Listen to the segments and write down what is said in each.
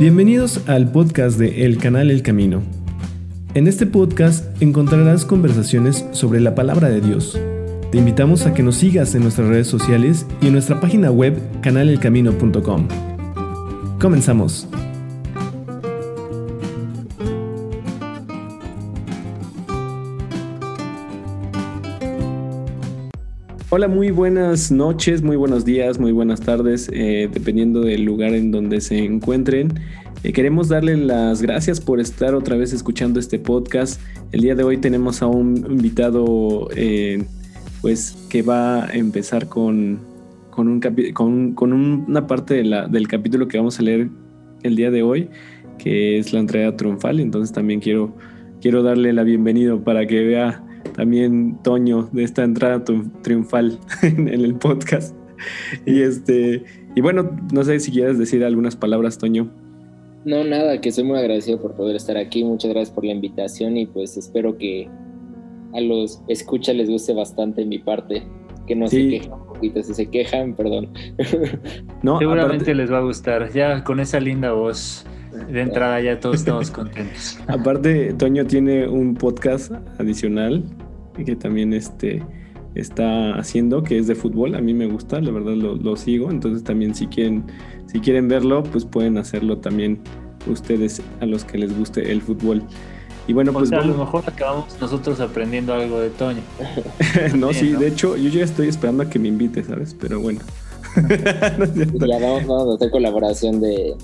Bienvenidos al podcast de El Canal El Camino. En este podcast encontrarás conversaciones sobre la palabra de Dios. Te invitamos a que nos sigas en nuestras redes sociales y en nuestra página web canalelcamino.com. Comenzamos. Hola, muy buenas noches, muy buenos días, muy buenas tardes, eh, dependiendo del lugar en donde se encuentren. Eh, queremos darle las gracias por estar otra vez escuchando este podcast. El día de hoy tenemos a un invitado eh, pues que va a empezar con, con, un con, una parte del capítulo que vamos a leer el día de hoy, que es la entrega triunfal. Entonces también quiero, quiero darle la bienvenida para que vea también Toño de esta entrada triunfal en, el podcast. Y este, y bueno, no sé si quieres decir algunas palabras, Toño. No, nada, que soy muy agradecido por poder estar aquí. Muchas gracias por la invitación y pues espero que a los escucha les guste bastante mi parte. Que no se quejan un poquito, si se quejan, perdón. No, Seguramente les va a gustar. Ya con esa linda voz de entrada ya todos estamos contentos. Aparte, Toño tiene un podcast adicional que también este, está haciendo, que es de fútbol. A mí me gusta, la verdad lo, sigo. Entonces también si quieren, si quieren verlo, pues pueden hacerlo también ustedes a los que les guste el fútbol. Y bueno, pues a lo mejor acabamos nosotros aprendiendo algo de Toño. no, sí, de hecho, yo ya estoy esperando a que me invite, ¿sabes? Pero bueno. ya vamos a hacer colaboración de,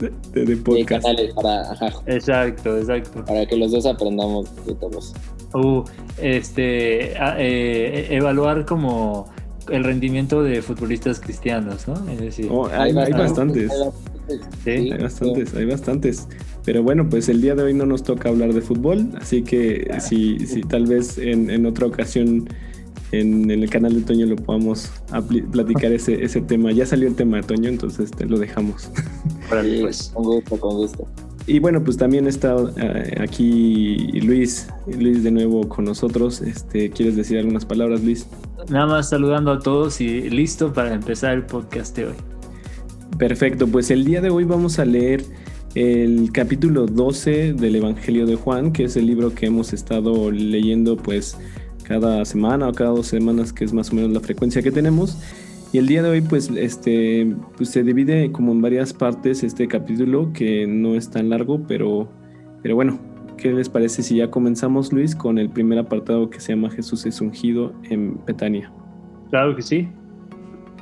de, podcast. para, exacto, exacto. Para que los dos aprendamos de todos. Uh, este, eh, evaluar como el rendimiento de futbolistas cristianos, ¿no? Es decir, oh, hay, bastantes. Hay bastantes, hay bastantes. Pero bueno, pues el día de hoy no nos toca hablar de fútbol, así que si, si tal vez en, en otra ocasión en, el canal de Toño lo podamos platicar ese, ese tema. Ya salió el tema de Toño, entonces te lo dejamos. pues. Con gusto, con gusto. Y bueno, pues también está eh, aquí Luis, Luis de nuevo con nosotros. Este, ¿Quieres decir algunas palabras, Luis? Nada más saludando a todos y listo para empezar el podcast de hoy. Perfecto, pues el día de hoy vamos a leer el capítulo 12 del Evangelio de Juan, que es el libro que hemos estado leyendo pues cada semana o cada dos semanas, que es más o menos la frecuencia que tenemos. Y el día de hoy, pues, este, pues se divide como en varias partes este capítulo, que no es tan largo, pero, pero bueno, ¿qué les parece si ya comenzamos, Luis, con el primer apartado que se llama Jesús es ungido en Betania? Claro que sí.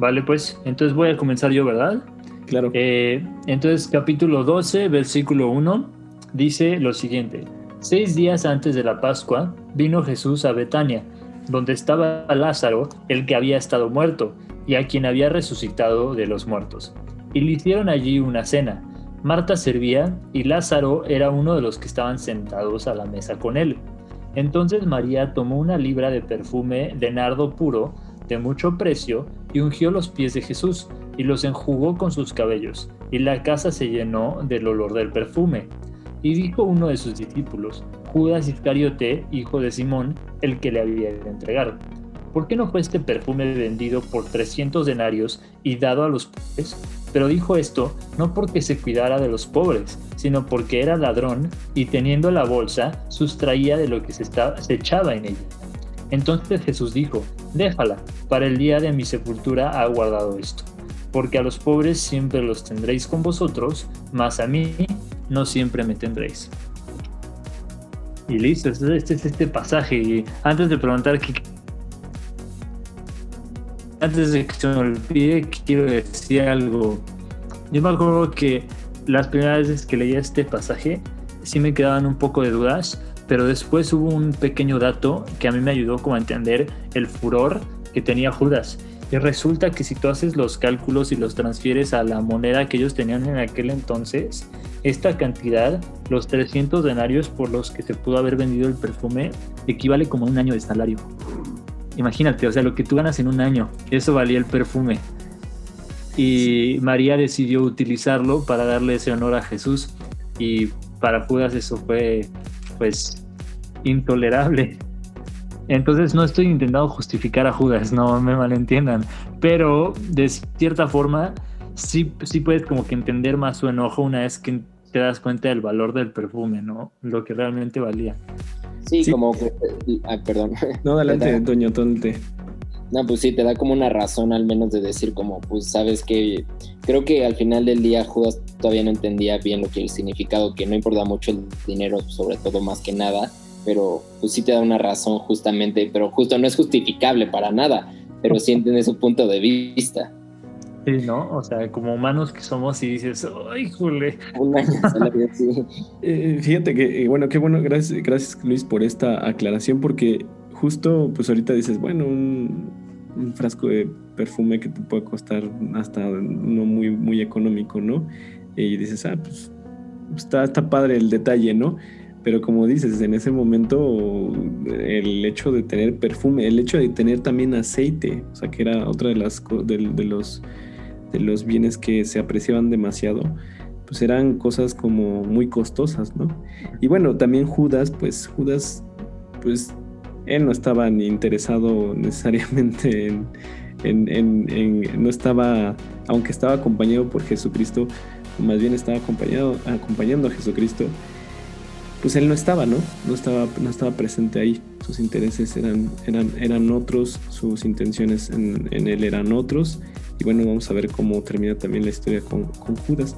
Vale, pues, entonces voy a comenzar yo, ¿verdad? Claro. Eh, entonces, capítulo 12, versículo 1, dice lo siguiente. Seis días antes de la Pascua vino Jesús a Betania, donde estaba Lázaro, el que había estado muerto, y a quien había resucitado de los muertos. Y le hicieron allí una cena. Marta servía y Lázaro era uno de los que estaban sentados a la mesa con él. Entonces María tomó una libra de perfume de nardo puro, de mucho precio, y ungió los pies de Jesús, y los enjugó con sus cabellos, y la casa se llenó del olor del perfume. Y dijo uno de sus discípulos, Judas Iscariote, hijo de Simón, el que le había de entregar. ¿Por qué no fue este perfume vendido por 300 denarios y dado a los pobres? Pero dijo esto no porque se cuidara de los pobres, sino porque era ladrón y teniendo la bolsa sustraía de lo que se, se echaba en ella. Entonces Jesús dijo, déjala, para el día de mi sepultura ha guardado esto, porque a los pobres siempre los tendréis con vosotros, mas a mí no siempre me tendréis. Y listo, este es este, este, pasaje. Y antes de preguntar qué, antes de que se me olvide, quiero decir algo. Yo me acuerdo que las primeras veces que leía este pasaje, sí me quedaban un poco de dudas, pero después hubo un pequeño dato que a mí me ayudó como a entender el furor que tenía Judas. Y resulta que si tú haces los cálculos y los transfieres a la moneda que ellos tenían en aquel entonces, esta cantidad, los 300 denarios por los que se pudo haber vendido el perfume, equivale como a un año de salario. Imagínate, o sea, lo que tú ganas en un año, eso valía el perfume. Y María decidió utilizarlo para darle ese honor a Jesús. Y para Judas eso fue, pues, intolerable. Entonces no estoy intentando justificar a Judas, no me malentiendan, pero de cierta forma sí, sí puedes como que entender más su enojo una vez que te das cuenta del valor del perfume, ¿no? Lo que realmente valía. Sí, como que... Ah, perdón. No, adelante, Doño Tonte. No, pues sí, te da como una razón al menos de decir como, pues sabes que creo que al final del día Judas todavía no entendía bien lo que el significado, que no importa mucho el dinero, sobre todo más que nada, pero pues sí te da una razón justamente, pero justo no es justificable para nada, pero sí entiende su punto de vista. Sí, ¿no? O sea, como humanos que somos y dices, ¡ay, jule! Eh, fíjate que, eh, bueno, qué bueno, gracias, gracias Luis por esta aclaración, porque justo, pues ahorita dices, bueno, un, frasco de perfume que te puede costar hasta no muy, muy económico, ¿no? Y dices, ah, pues está, está padre el detalle, ¿no? Pero como dices, en ese momento el hecho de tener perfume, el hecho de tener también aceite, o sea que era otra de las de, de los de los bienes que se apreciaban demasiado, pues eran cosas como muy costosas, ¿no? Y bueno, también Judas, pues Judas, pues él no estaba ni interesado necesariamente en, no estaba, aunque estaba acompañado por Jesucristo, más bien estaba acompañado, acompañando a Jesucristo, pues él no estaba, ¿no? No estaba, no estaba presente ahí. Sus intereses eran, eran, eran otros, sus intenciones en, él eran otros. Y bueno, vamos a ver cómo termina también la historia con, con Judas.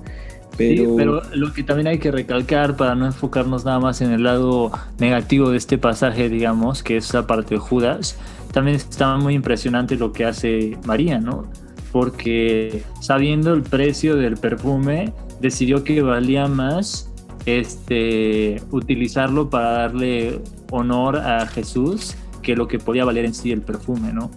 Pero... pero lo que también hay que recalcar para no enfocarnos nada más en el lado negativo de este pasaje, digamos, que es la parte de Judas, también está muy impresionante lo que hace María, ¿no? Porque sabiendo el precio del perfume, decidió que valía más este, utilizarlo para darle honor a Jesús que lo que podía valer en sí el perfume, ¿no?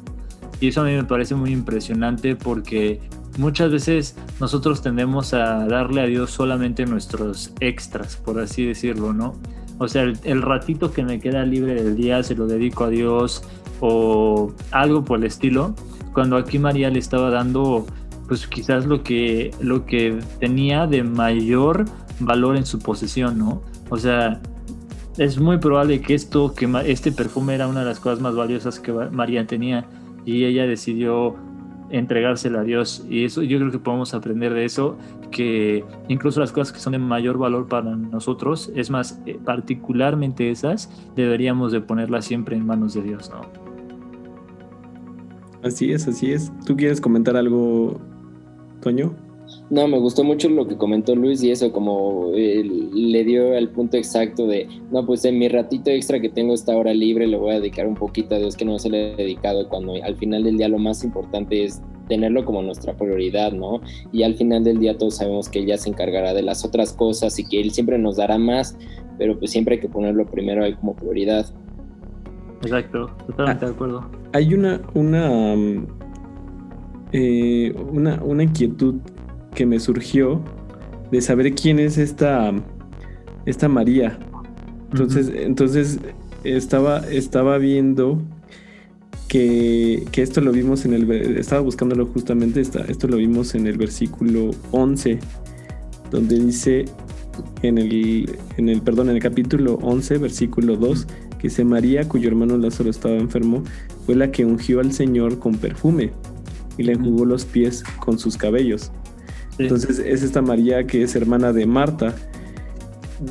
Y eso a mí me parece muy impresionante porque muchas veces nosotros tendemos a darle a Dios solamente nuestros extras, por así decirlo, ¿no? O sea, el, ratito que me queda libre del día se lo dedico a Dios o algo por el estilo. Cuando aquí María le estaba dando, pues quizás lo que, lo que tenía de mayor valor en su posesión, ¿no? O sea, es muy probable que esto, que este perfume era una de las cosas más valiosas que María tenía y ella decidió entregársela a Dios. Y eso yo creo que podemos aprender de eso, que incluso las cosas que son de mayor valor para nosotros, es más, eh, particularmente esas, deberíamos de ponerlas siempre en manos de Dios, ¿no? Así es, así es. ¿Tú quieres comentar algo, Toño? No, me gustó mucho lo que comentó Luis y eso como eh, le dio al punto exacto de, no, pues en mi ratito extra que tengo esta hora libre le voy a dedicar un poquito a Dios que no se le he dedicado cuando al final del día lo más importante es tenerlo como nuestra prioridad, ¿no? Y al final del día todos sabemos que ella se encargará de las otras cosas y que Él siempre nos dará más, pero pues siempre hay que ponerlo primero ahí como prioridad. Exacto, totalmente de acuerdo. Hay una, una, mm, eh, una, una inquietud que me surgió de saber quién es esta, esta María. Entonces, entonces estaba, estaba viendo que, esto lo vimos en el... Estaba buscándolo justamente, esto lo vimos en el versículo 11, donde dice en el, en el, perdón, en el capítulo 11, versículo 2, que dice María, cuyo hermano Lázaro estaba enfermo, fue la que ungió al Señor con perfume y le enjugó los pies con sus cabellos. Entonces es esta María que es hermana de Marta.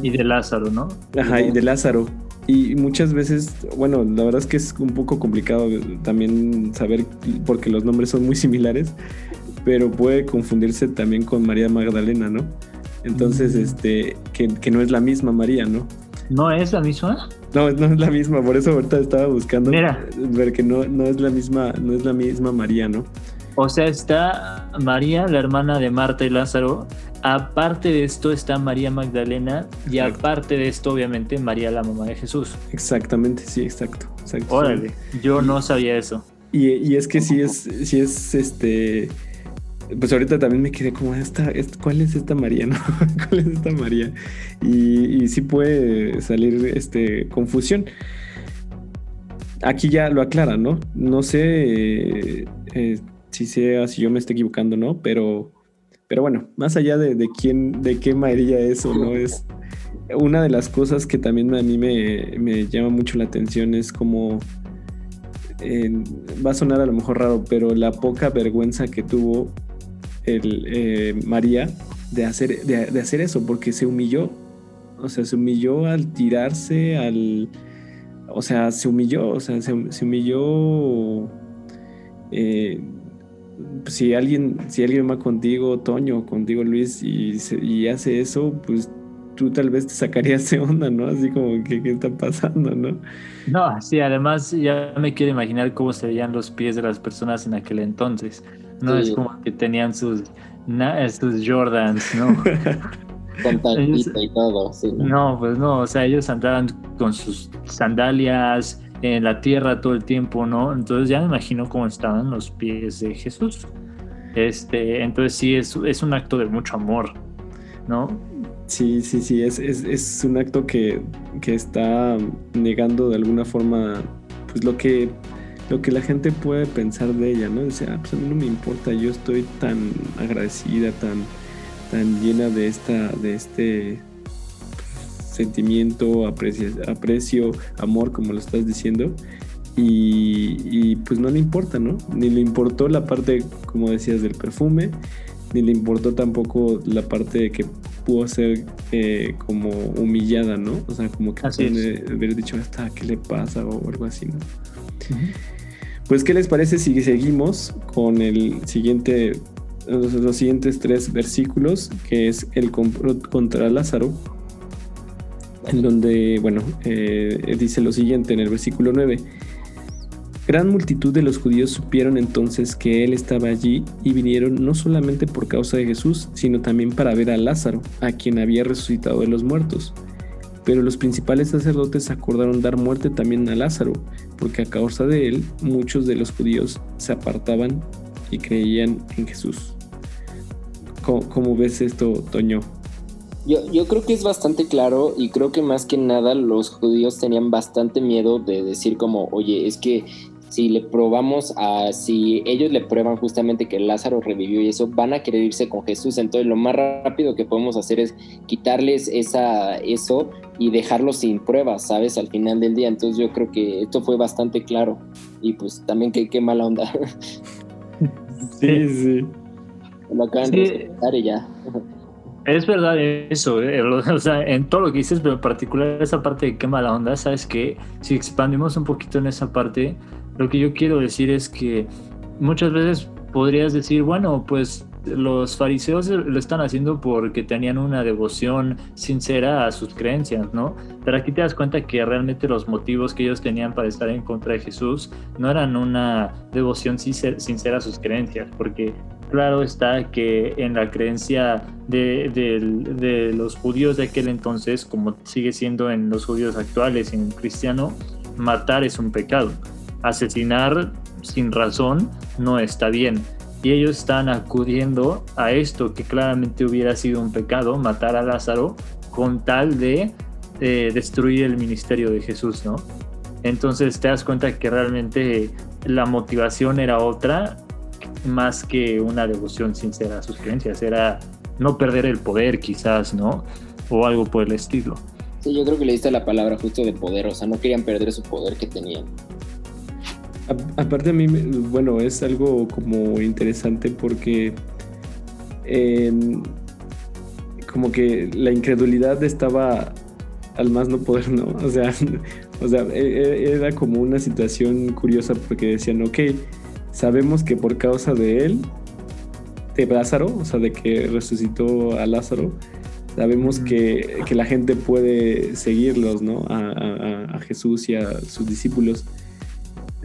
Y de Lázaro, ¿no? Ajá, y de Lázaro. Y muchas veces, bueno, la verdad es que es un poco complicado también saber porque los nombres son muy similares, pero puede confundirse también con María Magdalena, ¿no? Entonces, mm. este, que, no es la misma María, ¿no? ¿No es la misma? No, no es la misma, por eso ahorita estaba buscando ver que no, no es la misma, no es la misma María, ¿no? O sea, está María, la hermana de Marta y Lázaro. Aparte de esto está María Magdalena y aparte de esto, obviamente, María, la mamá de Jesús. Exactamente, sí, exacto. Órale, yo no sabía eso. Y, es que sí es, sí es este. Pues ahorita también me quedé como, esta, ¿cuál es esta María? No? ¿Cuál es esta María? Y, sí puede salir este, confusión. Aquí ya lo aclara, ¿no? No sé eh, si sea, si yo me estoy equivocando, ¿no? Pero, pero bueno, más allá de, quién, de qué María es o no es, una de las cosas que también a mí me, llama mucho la atención es como, va a sonar a lo mejor raro, pero la poca vergüenza que tuvo el, eh, María de hacer, de, hacer eso, porque se humilló. O sea, se humilló al tirarse, al... O sea, se humilló, o sea, se, humilló... Eh, si alguien, si alguien va contigo, Toño, contigo Luis, y, y hace eso, pues tú tal vez te sacarías de onda, ¿no? Así como que, ¿qué está pasando, no? No, sí, además ya me quiero imaginar cómo se veían los pies de las personas en aquel entonces. No es como que tenían sus, sus Jordans, ¿no? con y todo, sí. ¿no? pues no, o sea, ellos andaban con sus sandalias en la tierra todo el tiempo, ¿no? Entonces ya me imagino cómo estaban los pies de Jesús. Este, entonces sí, es, es un acto de mucho amor, ¿no? Sí, sí, sí, es, es, un acto que, está negando de alguna forma pues lo que, lo que la gente puede pensar de ella, ¿no? Dice, ah, pues a mí no me importa, yo estoy tan agradecida, tan, tan llena de esta, de este sentimiento, aprecio, aprecio, amor, como lo estás diciendo. Y, y, pues no le importa, ¿no? Ni le importó la parte, como decías, del perfume, ni le importó tampoco la parte de que pudo ser eh, como humillada, ¿no? O sea, como que puede haber dicho, hasta qué le pasa o algo así, ¿no? Pues, ¿qué les parece si seguimos con el siguiente, los, siguientes tres versículos, que es el contra Lázaro, en donde, bueno, eh, dice lo siguiente en el versículo 9. Gran multitud de los judíos supieron entonces que él estaba allí y vinieron no solamente por causa de Jesús, sino también para ver a Lázaro, a quien había resucitado de los muertos. Pero los principales sacerdotes acordaron dar muerte también a Lázaro, porque a causa de él muchos de los judíos se apartaban y creían en Jesús. ¿Cómo, ves esto, Toño? Yo, yo, creo que es bastante claro y creo que más que nada los judíos tenían bastante miedo de decir como, oye, es que si le probamos a, si ellos le prueban justamente que Lázaro revivió y eso, van a querer irse con Jesús. Entonces lo más rápido que podemos hacer es quitarles esa, eso y dejarlos sin pruebas, ¿sabes? Al final del día. Entonces yo creo que esto fue bastante claro. Y pues también qué, qué mala onda. sí, sí. Lo acaban de y ya. Es verdad eso, eh, o sea, en todo lo que dices, pero en particular esa parte de qué mala onda, sabes que si expandimos un poquito en esa parte, lo que yo quiero decir es que muchas veces podrías decir, bueno, pues los fariseos lo están haciendo porque tenían una devoción sincera a sus creencias, ¿no? Pero aquí te das cuenta que realmente los motivos que ellos tenían para estar en contra de Jesús no eran una devoción sincera a sus creencias, porque claro está que en la creencia de, los judíos de aquel entonces, como sigue siendo en los judíos actuales, en cristiano, matar es un pecado asesinar sin razón no está bien. Y ellos están acudiendo a esto que claramente hubiera sido un pecado, matar a Lázaro, con tal de destruir el ministerio de Jesús, ¿no? Entonces te das cuenta que realmente la motivación era otra, más que una devoción sincera a sus creencias, era no perder el poder quizás, ¿no? O algo por el estilo. Sí, yo creo que le diste la palabra justo de poder, o sea, no querían perder su poder que tenían aparte a mí, bueno, es algo como interesante porque como que la incredulidad estaba al más no poder, ¿no? O sea, o sea, e, e, era como una situación curiosa porque decían, ok, sabemos que por causa de él, de Lázaro, o sea, de que resucitó a Lázaro, sabemos que, la gente puede seguirlos, ¿no? a Jesús y a sus discípulos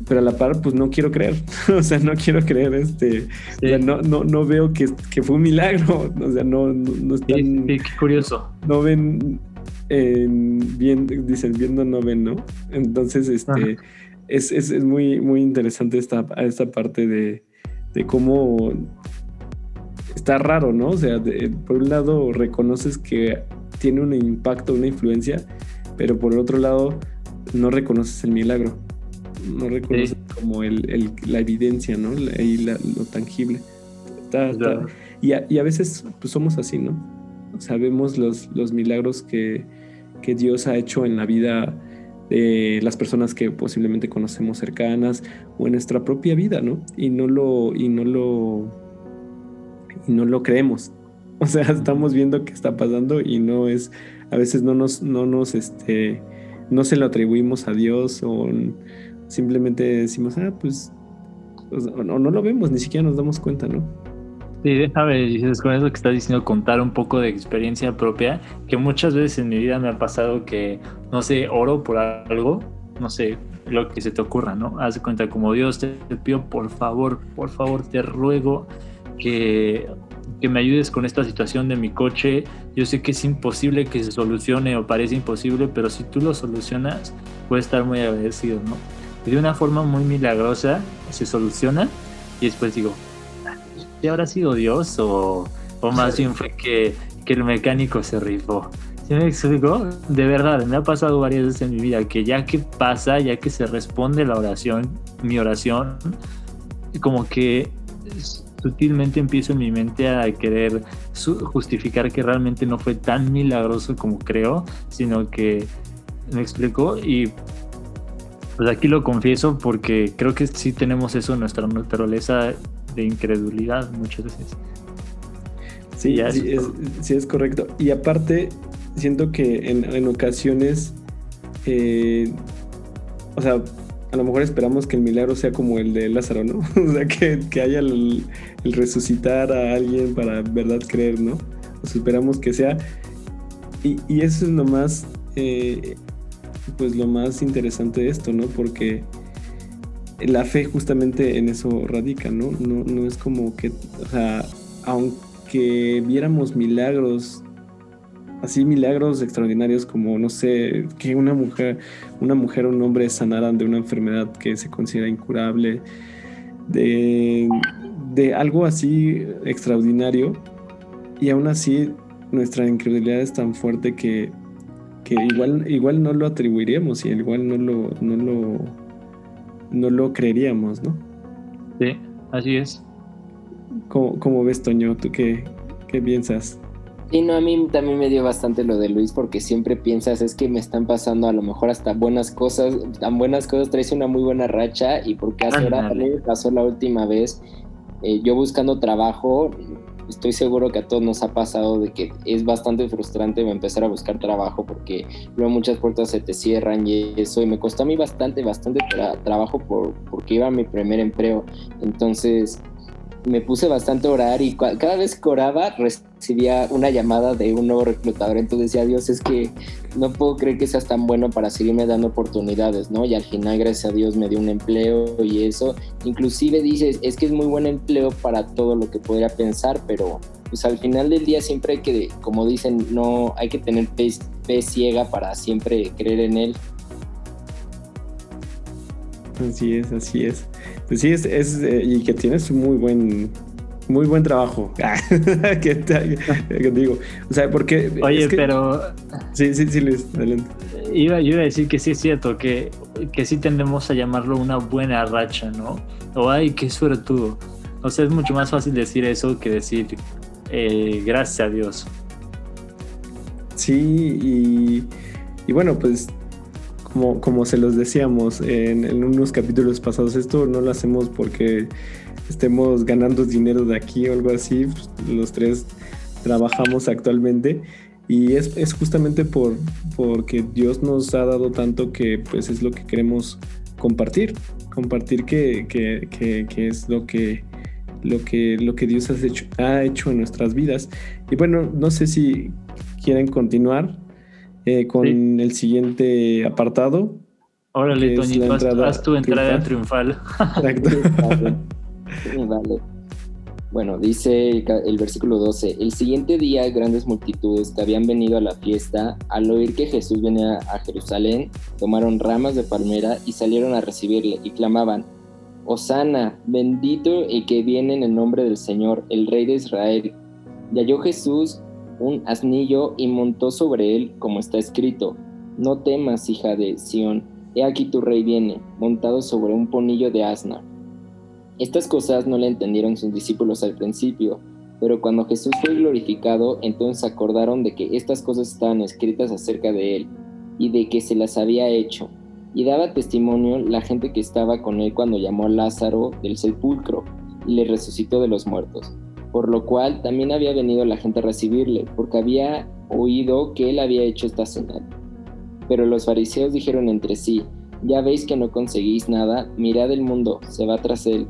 pero a la par, pues no quiero creer. o sea, no quiero creer este. O sea, no, no, no veo que, que, fue un milagro. O sea, no, no, están. qué curioso. No ven. bien, dicen, viendo no ven, ¿no? Entonces, este. Es, es, es, muy, muy interesante esta, esta parte de, de cómo está raro, ¿no? O sea, por un lado reconoces que tiene un impacto, una influencia, pero por el otro lado no reconoces el milagro no reconoce como el, la evidencia, ¿no? Ahí lo tangible. Y, a, veces pues, somos así, ¿no? Sabemos los, los milagros que, que Dios ha hecho en la vida de las personas que posiblemente conocemos cercanas o en nuestra propia vida, ¿no? Y no lo, y no lo, y no lo creemos. O sea, estamos viendo qué está pasando y no es, a veces no nos, no nos, este, no se lo atribuimos a Dios o simplemente decimos, ah, pues, o no, no lo vemos, ni siquiera nos damos cuenta, ¿no? Sí, déjame, con eso que estás diciendo, contar un poco de experiencia propia, que muchas veces en mi vida me ha pasado que, no sé, oro por algo, no sé, lo que se te ocurra, ¿no? Haz cuenta, como Dios te, pido, por favor, por favor, te ruego que, que me ayudes con esta situación de mi coche. Yo sé que es imposible que se solucione o parece imposible, pero si tú lo solucionas, puedes estar muy agradecido, ¿no? Y de una forma muy milagrosa se soluciona y después digo, ¿y habrá sido Dios o, o más bien fue que, que el mecánico se rifó? ¿Sí me explico? De verdad, me ha pasado varias veces en mi vida que ya que pasa, ya que se responde la oración, mi oración, como que sutilmente empiezo en mi mente a querer justificar que realmente no fue tan milagroso como creo, sino que me explico y pues aquí lo confieso porque creo que sí tenemos eso en nuestra naturaleza de incredulidad muchas veces. Sí, sí, es, sí, es, correcto. Y aparte, siento que en, ocasiones, eh, o sea, a lo mejor esperamos que el milagro sea como el de Lázaro, ¿no? o sea, que, haya el, resucitar a alguien para verdad creer, ¿no? O sea, esperamos que sea. Y, eso es lo más, eh, pues lo más interesante de esto, ¿no? Porque la fe justamente en eso radica, ¿no? No, no es como que, o sea, aunque viéramos milagros así milagros extraordinarios como, no sé, que una mujer, una mujer o un hombre sanaran de una enfermedad que se considera incurable, de, de algo así extraordinario, y aún así nuestra incredulidad es tan fuerte que, que igual, igual no lo atribuiríamos y igual no lo, no lo, no lo creeríamos, ¿no? Sí, así es. ¿Cómo, ves, Toño? ¿Tú qué, qué piensas? Sí, no, a mí también me dio bastante lo de Luis porque siempre piensas, es que me están pasando a lo mejor hasta buenas cosas, tan buenas cosas, traes una muy buena racha y por caso ahora me pasó la última vez, eh, yo buscando trabajo, estoy seguro que a todos nos ha pasado de que es bastante frustrante empezar a buscar trabajo porque luego muchas puertas se te cierran y eso, y me costó a mí bastante, bastante trabajo por, porque iba a mi primer empleo, entonces me puse bastante a orar y cada vez que oraba recibía una llamada de un nuevo reclutador. Entonces decía, Dios, es que no puedo creer que seas tan bueno para seguirme dando oportunidades, ¿no? Y al final, gracias a Dios, me dio un empleo y eso. Inclusive dices, es que es muy buen empleo para todo lo que podría pensar, pero pues al final del día siempre hay que, como dicen, no hay que tener fe ciega para siempre creer en él. Así es, así es. Pues sí, es, es eh, y que tienes muy buen, muy buen trabajo. ¿Qué digo? O sea, porque. Oye, pero. Sí, sí, sí, Luis, adelante. Iba, yo iba a decir que sí es cierto, que, que sí tendemos a llamarlo una buena racha, ¿no? O ay, qué suertudo. O sea, es mucho más fácil decir eso que decir eh, gracias a Dios. Sí, y, y bueno, pues como, se los decíamos en, unos capítulos pasados, esto no lo hacemos porque estemos ganando dinero de aquí o algo así. Pues, los tres trabajamos actualmente y es, justamente por porque Dios nos ha dado tanto que pues es lo que queremos compartir, compartir que, es lo que lo que lo que Dios ha hecho, ha hecho en nuestras vidas. Y bueno, no sé si quieren continuar eh, con el siguiente apartado. Órale, Toñito, haz, tu entrada triunfal. Bueno, dice el versículo 12, el siguiente día grandes multitudes que habían venido a la fiesta, al oír que Jesús venía a Jerusalén, tomaron ramas de palmera y salieron a recibirle y clamaban, Osana, bendito el que viene en el nombre del Señor, el Rey de Israel. Y halló Jesús un asnillo y montó sobre él, como está escrito, No temas, hija de Sión, he aquí tu rey viene, montado sobre un ponillo de asna. Estas cosas no le entendieron sus discípulos al principio, pero cuando Jesús fue glorificado, entonces acordaron de que estas cosas estaban escritas acerca de él, y de que se las había hecho. Y daba testimonio la gente que estaba con él cuando llamó a Lázaro del sepulcro y le resucitó de los muertos. Por lo cual también había venido la gente a recibirle, porque había oído que él había hecho esta señal. Pero los fariseos dijeron entre sí, ya veis que no conseguís nada, mirad el mundo, se va tras él.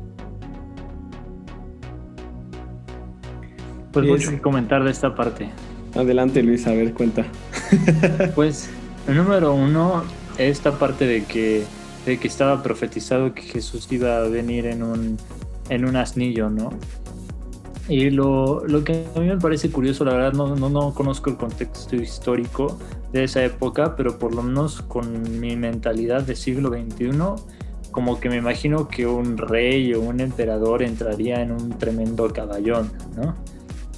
Pues mucho que comentar de esta parte. Adelante Luis, a ver, cuenta. pues, el número uno, esta parte de que, de que estaba profetizado que Jesús iba a venir en un, en un asnillo, ¿no? Y lo, lo, que a mí me parece curioso, la verdad, no, no, no, conozco el contexto histórico de esa época, pero por lo menos con mi mentalidad de siglo XXI, como que me imagino que un rey o un emperador entraría en un tremendo caballón, ¿no?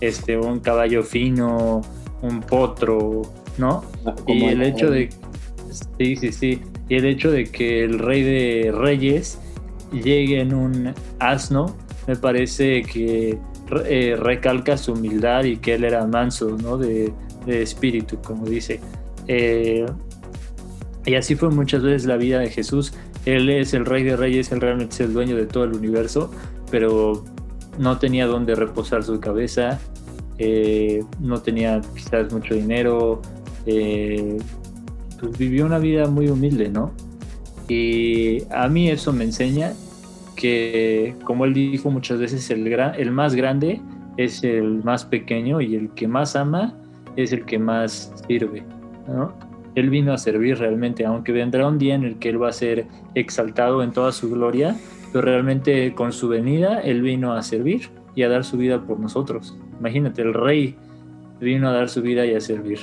Este, un caballo fino, un potro, ¿no? Ah, y el hecho de... Sí, sí, sí. Y el hecho de que el rey de reyes llegue en un asno, me parece que eh, recalca su humildad y que él era manso, ¿no? De, espíritu, como dice. Eh, y así fue muchas veces la vida de Jesús. Él es el rey de reyes, él realmente es el dueño de todo el universo, pero no tenía dónde reposar su cabeza, eh, no tenía quizás mucho dinero, pues vivió una vida muy humilde, ¿no? Y a mí eso me enseña que, como él dijo muchas veces, el, el más grande es el más pequeño y el que más ama es el que más sirve. ¿no? Él vino a servir realmente, aunque vendrá un día en el que él va a ser exaltado en toda su gloria, pero realmente con su venida él vino a servir y a dar su vida por nosotros. Imagínate, el rey vino a dar su vida y a servir.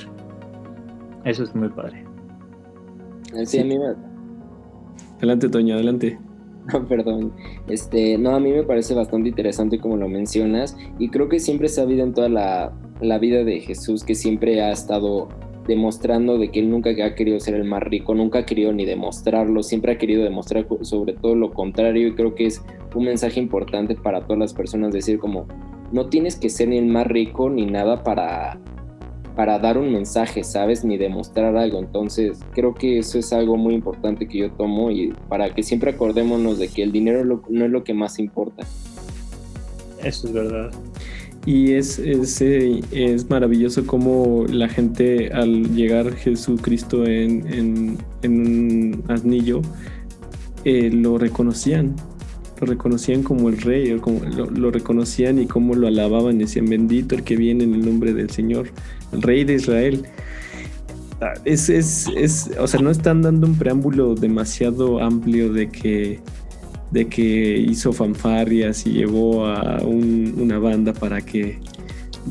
Eso es muy padre. Sí, Adelante, Toño, adelante. perdón. Este, no, a mí me parece bastante interesante como lo mencionas y creo que siempre se ha habido en toda la, la vida de Jesús que siempre ha estado demostrando de que él nunca ha querido ser el más rico, nunca ha querido ni demostrarlo, siempre ha querido demostrar sobre todo lo contrario y creo que es un mensaje importante para todas las personas decir como no tienes que ser ni el más rico ni nada para para dar un mensaje, ¿sabes? Ni demostrar algo. Entonces, creo que eso es algo muy importante que yo tomo y para que siempre acordémonos de que el dinero no es lo que más importa. Eso es verdad. Y es, es, eh, es maravilloso cómo la gente al llegar Jesucristo en, en, un asnillo eh, lo reconocían lo reconocían como el rey, o como lo, reconocían y cómo lo alababan, decían, bendito el que viene en el nombre del Señor, el rey de Israel. Ah, es, es, es, o sea, no están dando un preámbulo demasiado amplio de que, de que hizo fanfarrias y llevó a una banda para que,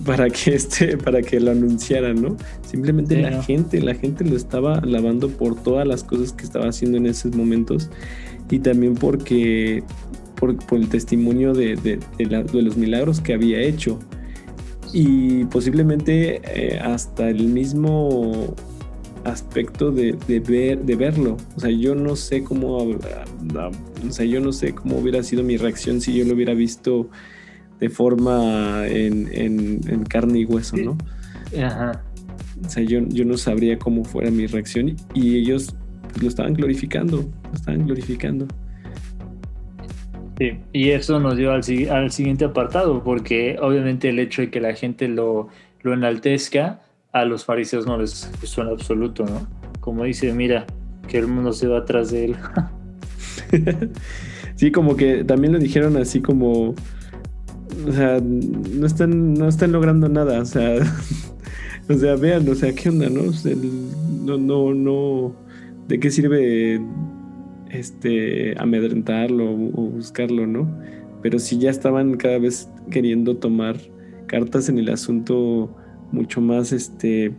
para que este, para que lo anunciaran, ¿no? Simplemente la gente, la gente lo estaba alabando por todas las cosas que estaba haciendo en esos momentos y también porque por, el testimonio de, de, los milagros que había hecho y posiblemente eh, hasta el mismo aspecto de, ver, de verlo. O sea, yo no sé cómo, o sea, yo no sé cómo hubiera sido mi reacción si yo lo hubiera visto de forma en, en, carne y hueso, ¿no? Ajá. O sea, yo, yo no sabría cómo fuera mi reacción y ellos lo estaban glorificando, lo estaban glorificando. Sí, y eso nos dio al, al, siguiente apartado, porque obviamente el hecho de que la gente lo, lo enaltezca, a los fariseos no les gustó en absoluto, ¿no? Como dice, mira, que el mundo se va atrás de él. sí, como que también lo dijeron así como, o sea, no están, no están logrando nada, o sea, o sea, vean, o sea, ¿qué onda, no? no, no, no, ¿de qué sirve este, amedrentarlo o buscarlo, ¿no? Pero sí ya estaban cada vez queriendo tomar cartas en el asunto mucho más, este...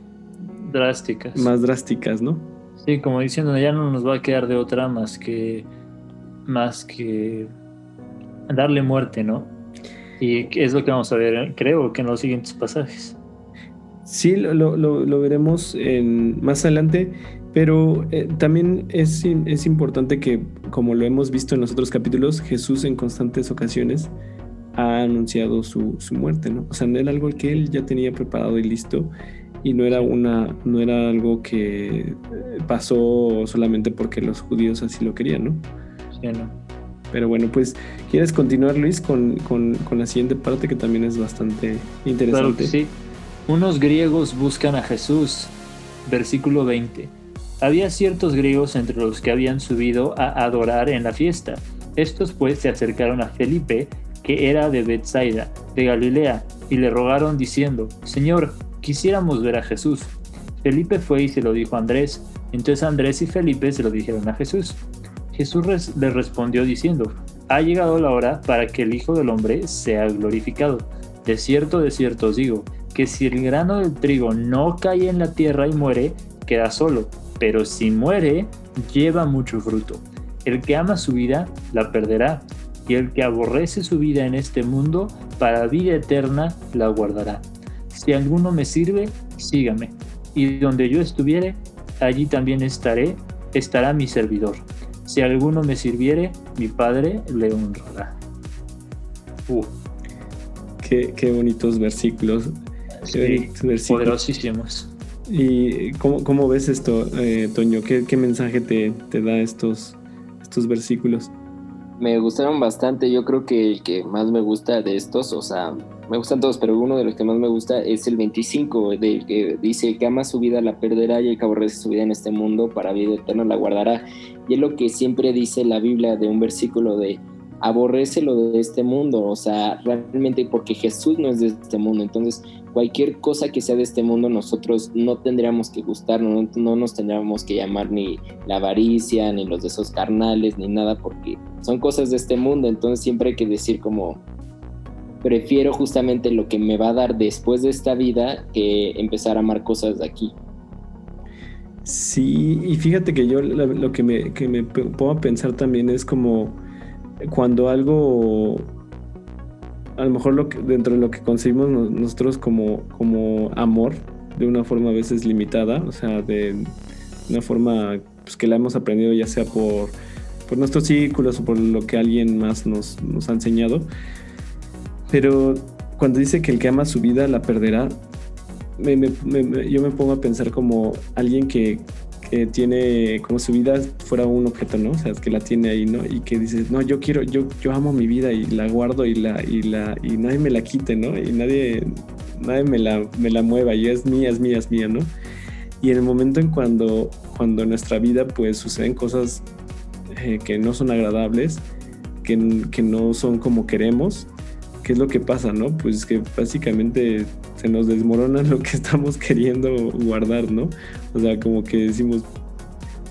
Drásticas. Más drásticas, ¿no? Sí, como diciendo, ya no nos va a quedar de otra más que... Más que darle muerte, ¿no? Y es lo que vamos a ver, creo que en los siguientes pasajes. Sí, lo, lo veremos en, más adelante. Pero eh, también es, es, importante que, como lo hemos visto en los otros capítulos, Jesús en constantes ocasiones ha anunciado su, su, muerte, ¿no? O sea, no era algo que él ya tenía preparado y listo y no era una no era algo que eh, pasó solamente porque los judíos así lo querían, ¿no? Sí, no. Pero bueno, pues, ¿quieres continuar, Luis, con, con, con la siguiente parte que también es bastante interesante? Claro sí. Unos griegos buscan a Jesús. Versículo 20. Había ciertos griegos entre los que habían subido a adorar en la fiesta. Estos pues se acercaron a Felipe, que era de Bethsaida, de Galilea, y le rogaron diciendo, Señor, quisiéramos ver a Jesús. Felipe fue y se lo dijo a Andrés. Entonces Andrés y Felipe se lo dijeron a Jesús. Jesús le respondió diciendo, ha llegado la hora para que el Hijo del Hombre sea glorificado. De cierto, de cierto os digo, que si el grano del trigo no cae en la tierra y muere, queda solo, pero si muere, lleva mucho fruto. El que ama su vida, la perderá, y el que aborrece su vida en este mundo, para vida eterna la guardará. Si alguno me sirve, sígame, y donde yo estuviere, allí también estaré, estará mi servidor. Si alguno me sirviere, mi Padre le honrará. Uh. Qué, qué bonitos versículos sí, poderosísimos. ¿Y cómo, cómo ves esto, eh, Toño? ¿Qué, ¿Qué, mensaje te, te, da estos, estos versículos? Me gustaron bastante. Yo creo que el que más me gusta de estos, o sea, me gustan todos, pero uno de los que más me gusta es el 25, del que dice que ama su vida la perderá y el que aborrece su vida en este mundo para vida eterna la guardará. Y es lo que siempre dice la Biblia de un versículo de aborrece lo de este mundo, o sea, realmente porque Jesús no es de este mundo, entonces cualquier cosa que sea de este mundo nosotros no tendríamos que gustar, no, no nos tendríamos que llamar ni la avaricia, ni los deseos carnales, ni nada, porque son cosas de este mundo, entonces siempre hay que decir como, prefiero justamente lo que me va a dar después de esta vida que empezar a amar cosas de aquí. Sí, y fíjate que yo lo, que, me, que me pongo a pensar también es como cuando algo, a lo mejor dentro de lo que concebimos nosotros como, como amor, de una forma a veces limitada, o sea, de una forma pues, que la hemos aprendido ya sea por, por nuestros círculos o por lo que alguien más nos, nos ha enseñado. Pero cuando dice que el que ama su vida la perderá, yo me pongo a pensar como alguien que, que tiene como su vida fuera un objeto, ¿no? O sea, que la tiene ahí, ¿no? Y que dices, no, yo quiero, yo, yo amo mi vida y la guardo y la, y la, y nadie me la quite, ¿no? Y nadie, nadie me la, me la mueva y es mía, es mía, es mía, ¿no? Y en el momento en cuando, cuando en nuestra vida pues suceden cosas eh, que no son agradables, que, que no son como queremos, ¿qué es lo que pasa, no? Pues que básicamente se nos desmorona lo que estamos queriendo guardar, ¿no? O sea, como que decimos,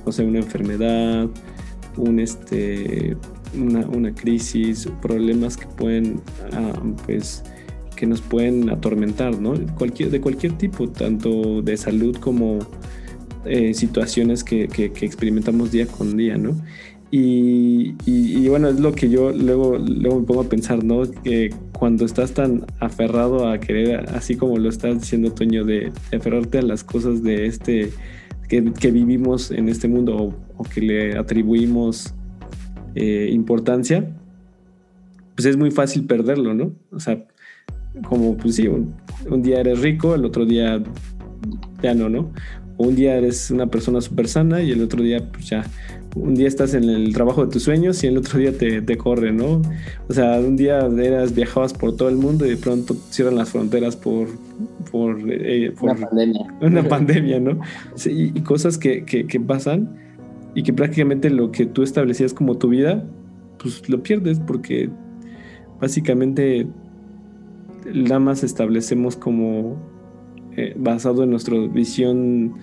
o sea, una enfermedad, un este, una, crisis, problemas que pueden, ah, pues, que nos pueden atormentar, ¿no? De cualquier tipo, tanto de salud como eh, situaciones que, experimentamos día con día, ¿no? Y, bueno, es lo que yo luego, luego me pongo a pensar, ¿no? Que cuando estás tan aferrado a querer, así como lo estás diciendo Toño, de, aferrarte a las cosas de este, que, vivimos en este mundo o, que le atribuimos eh, importancia, pues es muy fácil perderlo, ¿no? O sea, como pues sí, un, un día eres rico, el otro día ya no, ¿no? un día eres una persona súper sana y el otro día, pues ya, un día estás en el trabajo de tus sueños y el otro día te, te corre, ¿no? O sea, un día eras, viajabas por todo el mundo y de pronto cierran las fronteras por... por, eh, una pandemia. Una pandemia, ¿no? Sí, y cosas que, que, que pasan y que prácticamente lo que tú establecías como tu vida, pues lo pierdes porque básicamente nada más establecemos como eh, basado en nuestra visión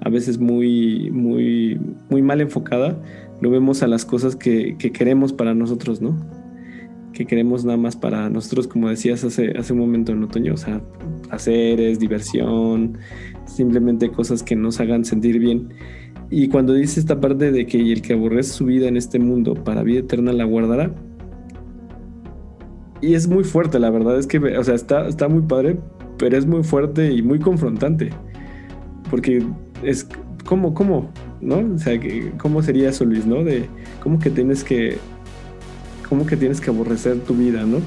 a veces muy, muy, muy mal enfocada, lo vemos a las cosas que, queremos para nosotros, ¿no? Que queremos nada más para nosotros, como decías hace, hace un momento en otoño, o sea, haceres, diversión, simplemente cosas que nos hagan sentir bien. Y cuando dice esta parte de que el que aborrece su vida en este mundo para vida eterna la guardará, y es muy fuerte, la verdad es que, o sea, está, está muy padre, pero es muy fuerte y muy confrontante. Porque es como, ¿cómo? ¿No? O sea, ¿cómo sería eso, Luis, no? De cómo que tienes que, cómo que tienes que aborrecer tu vida, ¿no?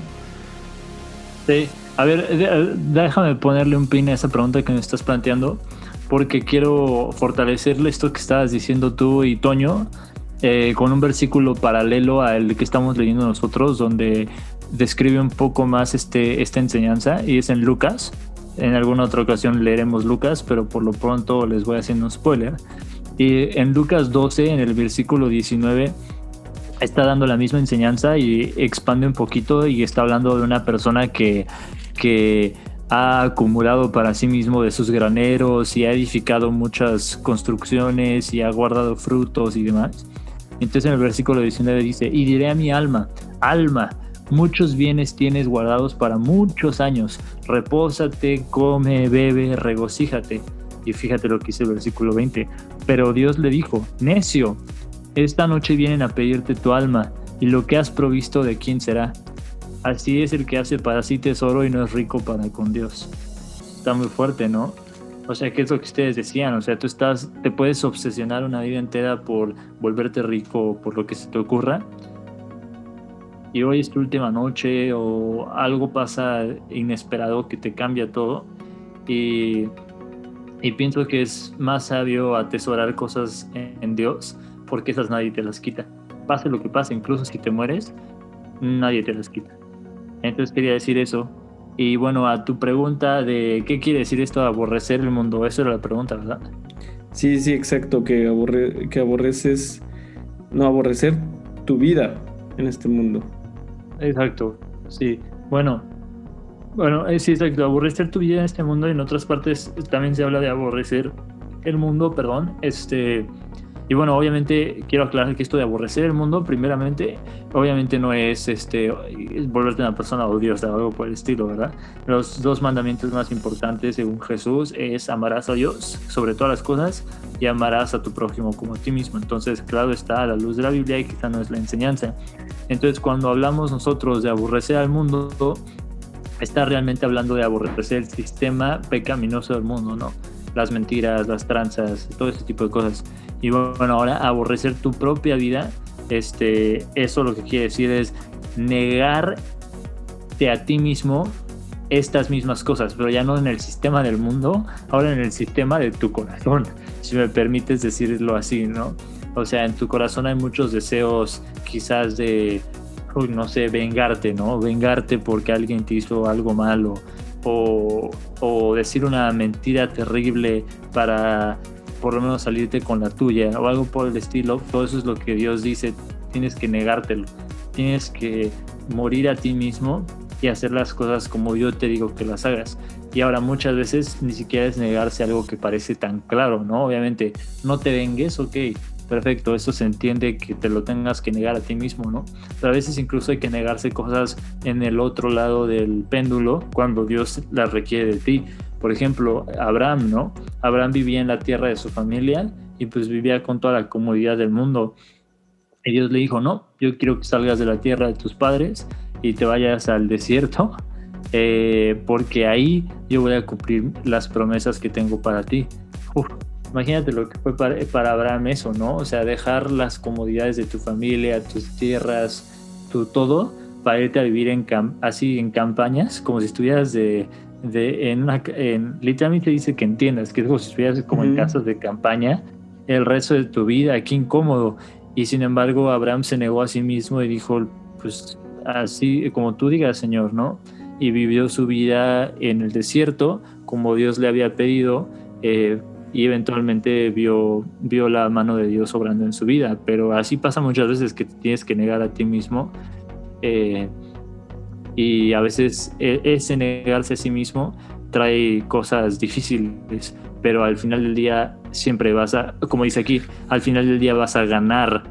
Sí. A ver, déjame ponerle un pin a esa pregunta que me estás planteando, porque quiero fortalecerle esto que estabas diciendo tú y Toño, eh, con un versículo paralelo al que estamos leyendo nosotros, donde describe un poco más este, esta enseñanza y es en Lucas. En alguna otra ocasión leeremos Lucas, pero por lo pronto les voy haciendo un spoiler. Y en Lucas 12, en el versículo 19, está dando la misma enseñanza y expande un poquito y está hablando de una persona que, que ha acumulado para sí mismo de sus graneros y ha edificado muchas construcciones y ha guardado frutos y demás. Entonces en el versículo 19 dice, y diré a mi alma, alma, muchos bienes tienes guardados para muchos años, repósate, come, bebe, regocíjate. Y fíjate lo que dice el versículo 20, pero Dios le dijo, necio, esta noche vienen a pedirte tu alma, y lo que has provisto de quién será. Así es el que hace para sí tesoro y no es rico para con Dios. Está muy fuerte, ¿no? O sea, ¿qué es lo que ustedes decían? O sea, tú estás, te puedes obsesionar una vida entera por volverte rico por lo que se te ocurra. Y hoy es tu última noche o algo pasa inesperado que te cambia todo. Y, y pienso que es más sabio atesorar cosas en Dios porque esas nadie te las quita. Pase lo que pase, incluso si te mueres, nadie te las quita. Entonces quería decir eso. Y bueno, a tu pregunta de qué quiere decir esto aborrecer el mundo, eso era la pregunta, ¿verdad? Sí, sí, exacto, que, aborre, que aborreces, no aborrecer tu vida en este mundo. Exacto, sí. Bueno, bueno, eh, sí, exacto, aborrecer tu vida en este mundo, en otras partes también se habla de aborrecer el mundo, perdón, este y bueno, obviamente quiero aclarar que esto de aborrecer el mundo, primeramente, obviamente no es este volverte una persona odiosa o algo por el estilo, ¿verdad? Los dos mandamientos más importantes según Jesús es amarás a Dios sobre todas las cosas y amarás a tu prójimo como a ti mismo. Entonces, claro está a la luz de la Biblia y quizá no es la enseñanza. Entonces, cuando hablamos nosotros de aborrecer al mundo, está realmente hablando de aborrecer el sistema pecaminoso del mundo, ¿no? Las mentiras, las tranzas, todo ese tipo de cosas. Y bueno, ahora aborrecer tu propia vida, este, eso lo que quiere decir es negarte a ti mismo estas mismas cosas, pero ya no en el sistema del mundo, ahora en el sistema de tu corazón, si me permites decirlo así, ¿no? O sea, en tu corazón hay muchos deseos quizás de, no sé, vengarte, ¿no? Vengarte porque alguien te hizo algo malo o, decir una mentira terrible para por lo menos salirte con la tuya o algo por el estilo, todo eso es lo que Dios dice, tienes que negártelo, tienes que morir a ti mismo y hacer las cosas como yo te digo que las hagas. Y ahora muchas veces ni siquiera es negarse algo que parece tan claro, ¿no? Obviamente, no te vengues, ok, perfecto, eso se entiende que te lo tengas que negar a ti mismo, ¿no? Pero a veces incluso hay que negarse cosas en el otro lado del péndulo cuando Dios las requiere de ti. Por ejemplo, Abraham, ¿no? Abraham vivía en la tierra de su familia y pues vivía con toda la comodidad del mundo. Y Dios le dijo, no, yo quiero que salgas de la tierra de tus padres y te vayas al desierto, eh, porque ahí yo voy a cumplir las promesas que tengo para ti. Imagínate lo que fue para, para, Abraham eso, ¿no? O sea, dejar las comodidades de tu familia, tus tierras, tu todo, para irte a vivir en así en campañas, como si estuvieras de, de, en, una, en literalmente dice que entiendas, que es como si estuvieras como en casas de campaña el resto de tu vida, qué incómodo. Y sin embargo, Abraham se negó a sí mismo y dijo, pues así como tú digas, Señor, ¿no? Y vivió su vida en el desierto, como Dios le había pedido, eh, y eventualmente vio, vio la mano de Dios obrando en su vida. Pero así pasa muchas veces que tienes que negar a ti mismo. Eh, y a veces e, ese negarse a sí mismo trae cosas difíciles, pero al final del día siempre vas a, como dice aquí, al final del día vas a ganar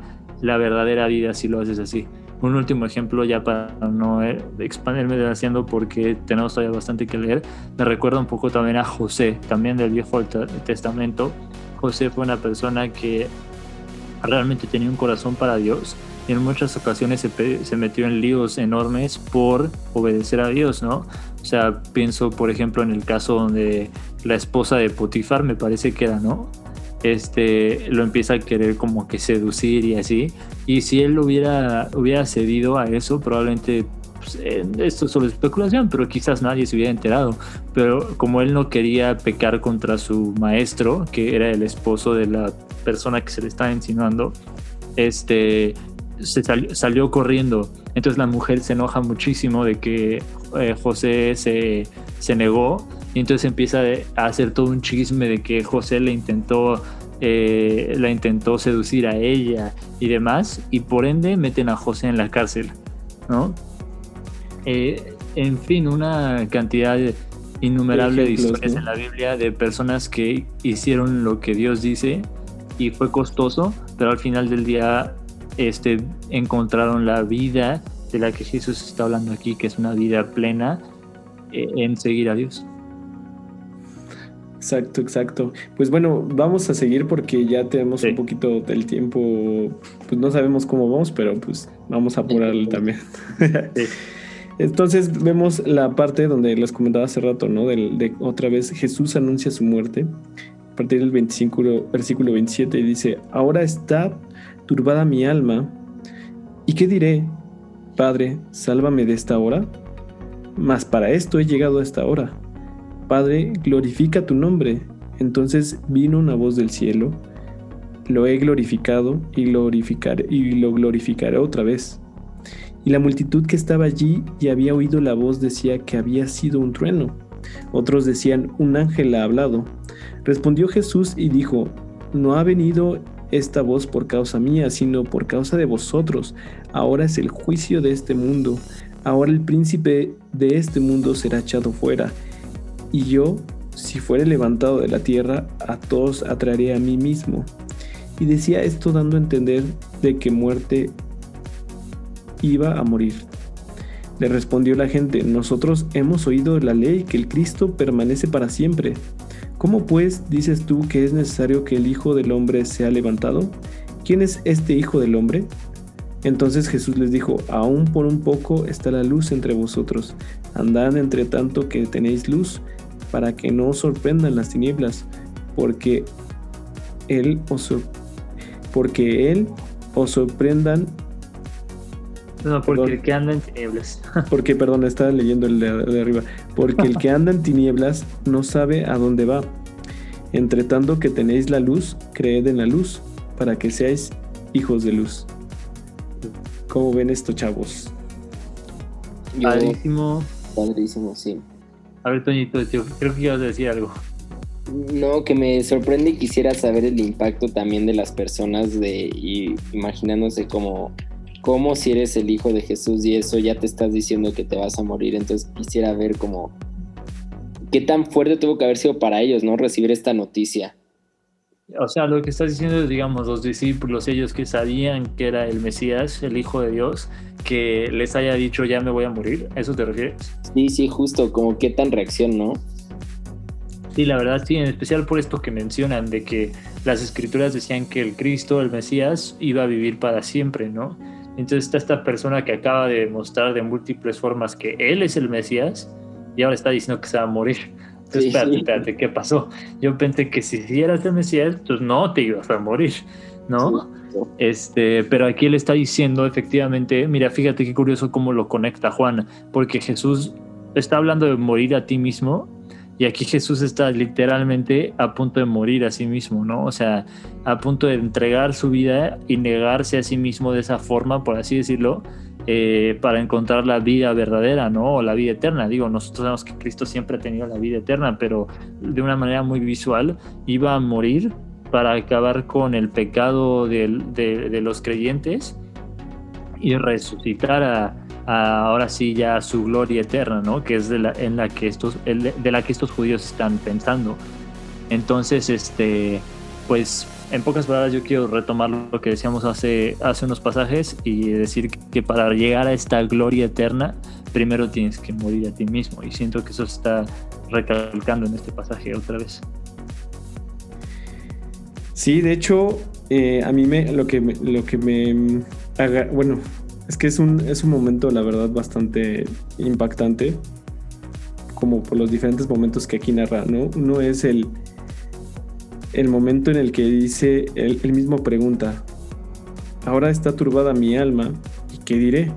la verdadera vida si lo haces así. Un último ejemplo ya para no eh, expandirme demasiado porque tenemos todavía bastante que leer, me recuerda un poco también a José, también del Viejo Testamento. José fue una persona que realmente tenía un corazón para Dios en muchas ocasiones se, metió en líos enormes por obedecer a Dios, ¿no? O sea, pienso por ejemplo en el caso donde la esposa de Potifar, me parece que era, ¿no? Este, lo empieza a querer como que seducir y así. Y si él hubiera, hubiera cedido a eso, probablemente pues, esto es solo especulación, pero quizás nadie se hubiera enterado. Pero como él no quería pecar contra su maestro, que era el esposo de la persona que se le estaba insinuando, este, se salió corriendo. Entonces la mujer se enoja muchísimo de que eh, José se, se, negó y entonces empieza a hacer todo un chisme de que José le intentó, eh, la intentó seducir a ella y demás y por ende meten a José en la cárcel, ¿no? Eh, en fin, una cantidad innumerable de historias en la Biblia de personas que hicieron lo que Dios dice y fue costoso, pero al final del día este, encontraron la vida de la que Jesús está hablando aquí, que es una vida plena eh, en seguir a Dios. Exacto, exacto. Pues bueno, vamos a seguir porque ya tenemos un poquito del tiempo, pues no sabemos cómo vamos, pero pues vamos a apurarlo también. Entonces vemos la parte donde les comentaba hace rato, ¿no? De, otra vez Jesús anuncia su muerte. A partir del 25, versículo 27 dice, ahora está turbada mi alma. ¿Y qué diré? Padre, sálvame de esta hora. Mas para esto he llegado a esta hora. Padre, glorifica tu nombre. Entonces vino una voz del cielo. Lo he glorificado y, lo glorificaré otra vez. Y la multitud que estaba allí y había oído la voz decía que había sido un trueno. Otros decían, un ángel ha hablado. Respondió Jesús y dijo, no ha venido esta voz por causa mía, sino por causa de vosotros. Ahora es el juicio de este mundo. Ahora el príncipe de este mundo será echado fuera. Y yo, si fuere levantado de la tierra, a todos atraeré a mí mismo. Y decía esto dando a entender de que muerte iba a morir. Le respondió la gente, nosotros hemos oído la ley que el Cristo permanece para siempre. ¿Cómo pues dices tú que es necesario que el Hijo del Hombre sea levantado? ¿Quién es este Hijo del Hombre? Entonces Jesús les dijo, aún por un poco está la luz entre vosotros, andad entre tanto que tenéis luz, para que no os sorprendan las tinieblas, porque Él os, porque él os sorprendan no, porque el que anda en tinieblas. porque, perdón, estaba leyendo el de, arriba. Porque el que anda en tinieblas no sabe a dónde va. Entre tanto que tenéis la luz, creed en la luz, para que seáis hijos de luz. ¿Cómo ven esto, chavos? Padrísimo. Padrísimo, sí. A ver, Toñito, creo que ibas a decir algo. No, que me sorprende y quisiera saber el impacto también de las personas de y imaginándose como como si eres el hijo de Jesús y eso ya te estás diciendo que te vas a morir. Entonces quisiera ver como qué tan fuerte tuvo que haber sido para ellos, ¿no? Recibir esta noticia. O sea, lo que estás diciendo es, digamos, los discípulos, ellos que sabían que era el Mesías, el Hijo de Dios, que les haya dicho ya me voy a morir, ¿a eso te refieres? Sí, sí, justo, como qué tan reacción, ¿no? Sí, la verdad, sí, en especial por esto que mencionan, de que las escrituras decían que el Cristo, el Mesías, iba a vivir para siempre, ¿no? Entonces está esta persona que acaba de demostrar de múltiples formas que él es el Mesías y ahora está diciendo que se va a morir. Entonces, espérate, espérate, ¿qué pasó? Yo pensé que si eras el Mesías, pues no te ibas a morir, ¿no? Este, pero aquí él está diciendo efectivamente, mira, fíjate qué curioso cómo lo conecta Juan, porque Jesús está hablando de morir a ti mismo y aquí Jesús está literalmente a punto de morir a sí mismo, ¿no? O sea, a punto de entregar su vida y negarse a sí mismo de esa forma, por así decirlo, eh, para encontrar la vida verdadera, ¿no? La vida eterna. Digo, nosotros sabemos que Cristo siempre ha tenido la vida eterna, pero de una manera muy visual iba a morir para acabar con el pecado de los creyentes y resucitar a, ahora sí ya su gloria eterna, ¿no? Que es en la que estos, de la que estos judíos están pensando. Entonces, este, pues, en pocas palabras yo quiero retomar lo que decíamos hace, hace unos pasajes y decir que para llegar a esta gloria eterna, primero tienes que morir a ti mismo. Y siento que eso se está recalcando en este pasaje otra vez. Sí, de hecho, eh, a mí me, lo que lo que me haga, bueno, es que es un, es un momento, la verdad, bastante impactante, como por los diferentes momentos que aquí narra, ¿no? Uno es el, el momento en el que dice, él, mismo pregunta, ahora está turbada mi alma, ¿y qué diré?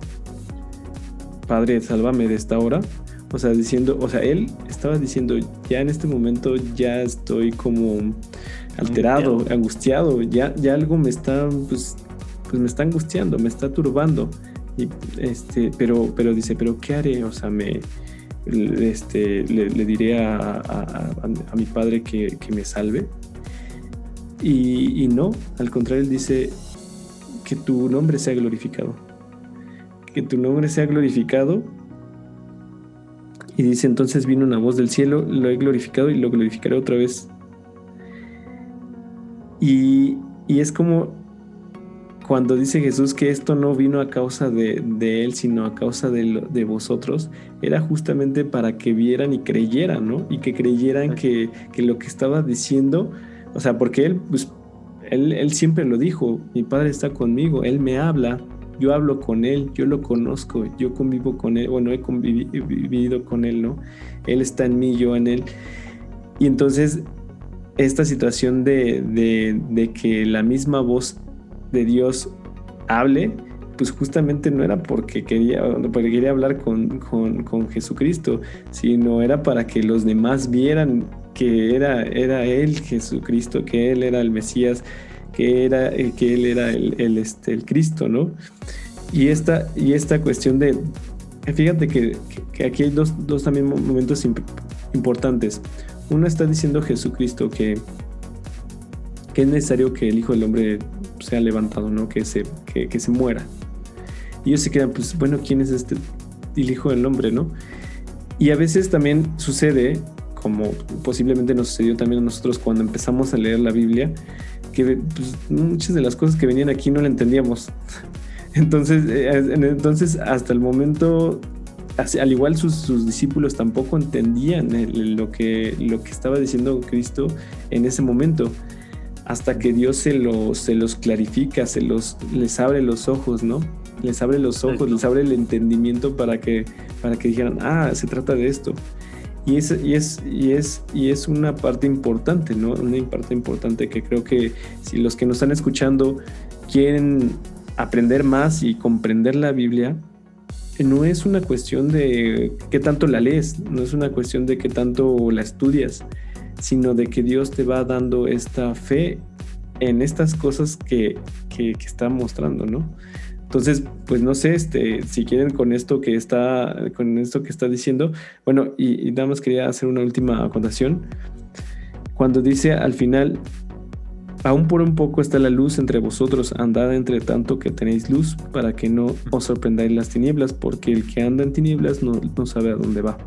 Padre, sálvame de esta hora. O sea, diciendo, o sea, él estaba diciendo, ya en este momento ya estoy como alterado, angustiado, ya, ya algo me está, pues, pues me está angustiando, me está turbando. Y, este, pero, pero dice, pero ¿qué haré? O sea, me, este, le, diré a, mi padre que, me salve. Y, y, no, al contrario, él dice que tu nombre sea glorificado. Que tu nombre sea glorificado. Y dice, entonces vino una voz del cielo, lo he glorificado y lo glorificaré otra vez. Y, y es como cuando dice Jesús que esto no vino a causa de, Él, sino a causa de, de, vosotros, era justamente para que vieran y creyeran, ¿no? Y que creyeran que, lo que estaba diciendo, o sea, porque Él, pues, él, él siempre lo dijo, mi Padre está conmigo, Él me habla, yo hablo con Él, yo lo conozco, yo convivo con Él, bueno, he convivido con Él, ¿no? Él está en mí, yo en Él. Y entonces esta situación de, de, de que la misma voz de Dios hable, pues justamente no era porque quería, porque quería hablar con, Jesucristo, sino era para que los demás vieran que era, era Él Jesucristo, que Él era el Mesías, que, era, eh, que Él era el, este, el Cristo, ¿no? Y esta, y esta cuestión de, fíjate que, aquí hay dos, también momentos importantes. Uno está diciendo Jesucristo que, que es necesario que el Hijo del Hombre sea levantado, ¿no? Que se, que, se muera. Y ellos se quedan, pues bueno, ¿quién es este? El hijo del hombre, ¿no? Y a veces también sucede, como posiblemente nos sucedió también a nosotros cuando empezamos a leer la Biblia, que pues, muchas de las cosas que venían aquí no la entendíamos. Entonces, eh, entonces hasta el momento, al igual sus, discípulos tampoco entendían lo, que, lo que estaba diciendo Cristo en ese momento hasta que Dios se los, se los clarifica, se los, les abre los ojos, ¿no? Les abre los ojos, les abre el entendimiento para que, para que dijeran, ah, se trata de esto. Y es, y es, y es, y es una parte importante, ¿no? Una parte importante que creo que si los que nos están escuchando quieren aprender más y comprender la Biblia, no es una cuestión de qué tanto la lees, no es una cuestión de qué tanto la estudias, sino de que Dios te va dando esta fe en estas cosas que, que, está mostrando, ¿no? Entonces, pues no sé, este, si quieren con esto que está, con esto que está diciendo, bueno, y, nada más quería hacer una última acotación. Cuando dice al final, aún por un poco está la luz entre vosotros, andad entre tanto que tenéis luz, para que no os sorprendáis las tinieblas, porque el que anda en tinieblas no, no sabe a dónde va.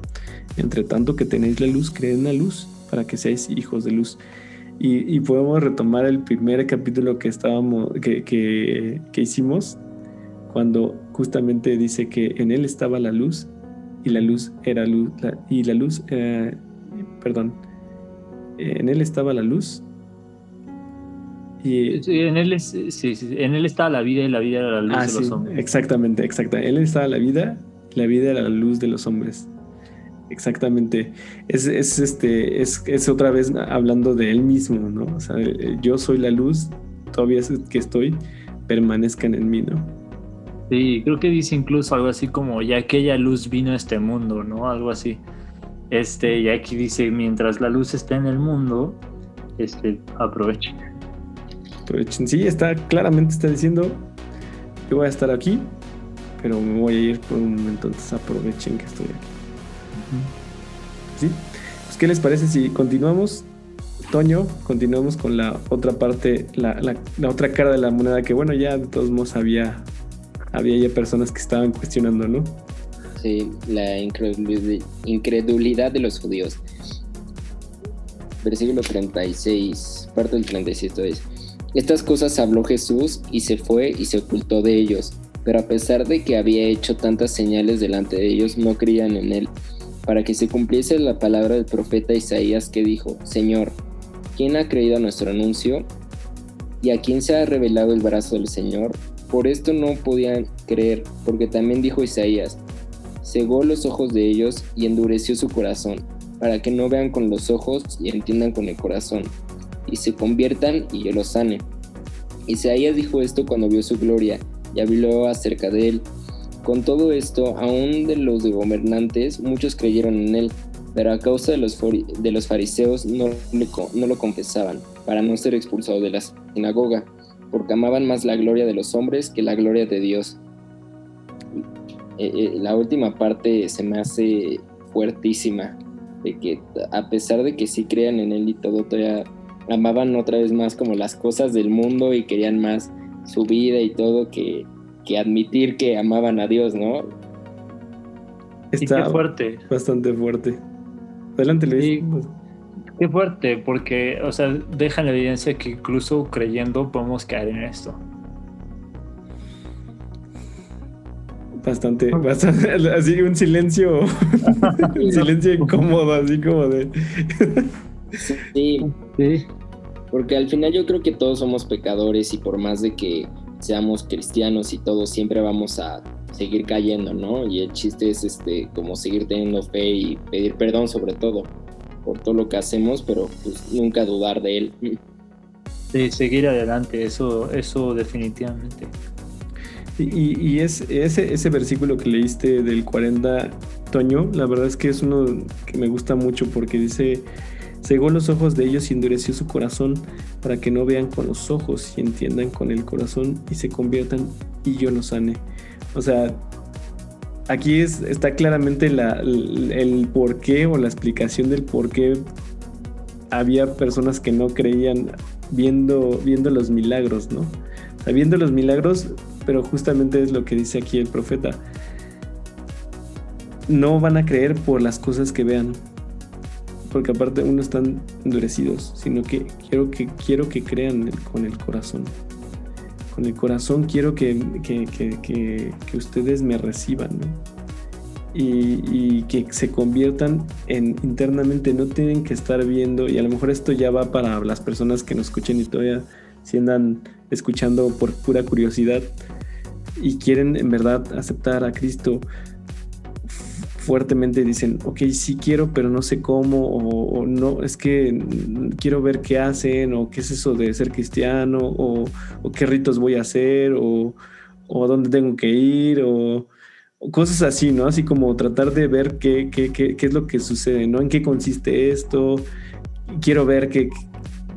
Entre tanto que tenéis la luz, creed en la luz para que seáis hijos de luz. Y, podemos retomar el primer capítulo que estábamos, que, que, hicimos, cuando justamente dice que en él estaba la luz y la luz era luz, y la luz, perdón, en él estaba la luz. Y, en él, sí, en él estaba la vida y la vida era la luz ah, de los hombres. Exactamente, exacto. En él estaba la vida, la vida era la luz de los hombres. Exactamente. Es, este, es, otra vez hablando de él mismo, ¿no? O sea, yo soy la luz, todavía es que estoy, permanezcan en mí, ¿no? Sí, creo que dice incluso algo así como, ya aquella luz vino a este mundo, ¿no? Algo así. Este, y aquí dice, mientras la luz está en el mundo, este, aprovechen. Aprovechen. Sí, está, claramente está diciendo, yo voy a estar aquí, pero me voy a ir por un momento, entonces aprovechen que estoy aquí. ¿Sí? Pues, ¿Qué les parece si continuamos? Toño, continuamos con la otra parte, la, otra cara de la moneda, que bueno, ya de todos modos había, había ya personas que estaban cuestionando, ¿no? Sí, la incredulidad de los judíos. Versículo 36, parte del 36 es, estas cosas habló Jesús y se fue y se ocultó de ellos, pero a pesar de que había hecho tantas señales delante de ellos, no creían en él para que se cumpliese la palabra del profeta Isaías que dijo, Señor, ¿quién ha creído a nuestro anuncio? ¿Y a quién se ha revelado el brazo del Señor? Por esto no podían creer, porque también dijo Isaías, cegó los ojos de ellos y endureció su corazón, para que no vean con los ojos y entiendan con el corazón, y se conviertan y yo los sane. Isaías dijo esto cuando vio su gloria, y habló acerca de él, con todo esto, aún de los gobernantes, muchos creyeron en él, pero a causa de los, fariseos no, no lo confesaban, para no ser expulsados de la sinagoga, porque amaban más la gloria de los hombres que la gloria de Dios. Eh, eh, la última parte se me hace fuertísima, de que a pesar de que sí crean en él y todo, todavía amaban otra vez más como las cosas del mundo y querían más su vida y todo que, que admitir que amaban a Dios, ¿no? Está fuerte. Bastante fuerte. Adelante, Luis. Qué fuerte, porque, o sea, deja la evidencia que incluso creyendo podemos caer en esto. Bastante, bastante, así un silencio, un silencio incómodo, así como de... sí, sí, porque al final yo creo que todos somos pecadores y por más de que seamos cristianos y todos siempre vamos a seguir cayendo, ¿no? Y el chiste es este como seguir teniendo fe y pedir perdón sobre todo por todo lo que hacemos, pero pues nunca dudar de él. Sí, seguir adelante, eso, eso definitivamente. Y, y es, ese, ese versículo que leíste del 40, Toño, la verdad es que es uno que me gusta mucho porque dice, cegó los ojos de ellos y endureció su corazón para que no vean con los ojos y entiendan con el corazón y se conviertan y yo los sane. O sea, aquí es, está claramente la, el, el por qué o la explicación del por qué había personas que no creían viendo, viendo los milagros, ¿no? O sea, viendo los milagros pero justamente es lo que dice aquí el profeta. No van a creer por las cosas que vean, porque aparte uno están endurecidos, sino que quiero que, quiero que crean con el corazón. Con el corazón quiero que, que, ustedes me reciban, Y, y, que se conviertan en internamente, no tienen que estar viendo, y a lo mejor esto ya va para las personas que nos escuchen y todavía si andan escuchando por pura curiosidad y quieren en verdad aceptar a Cristo fuertemente dicen, ok, sí quiero, pero no sé cómo, o, no, es que quiero ver qué hacen, o qué es eso de ser cristiano, o, qué ritos voy a hacer, o, o dónde tengo que ir, o, cosas así, ¿no? Así como tratar de ver qué, qué, qué, qué, es lo que sucede, ¿no? En qué consiste esto, quiero ver qué,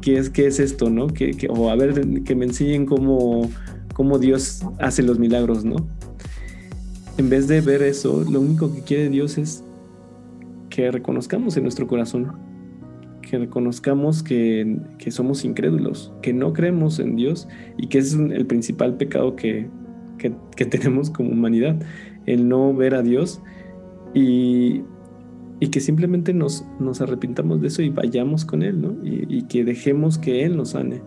qué es, qué es esto, ¿no? Que, o a ver, que me enseñen cómo, cómo Dios hace los milagros, ¿no? En vez de ver eso, lo único que quiere Dios es que reconozcamos en nuestro corazón, que reconozcamos que, somos incrédulos, que no creemos en Dios y que es el principal pecado que, que, que tenemos como humanidad, el no ver a Dios y y que simplemente nos, nos arrepintamos de eso y vayamos con Él, ¿no? Y, que dejemos que Él nos sane.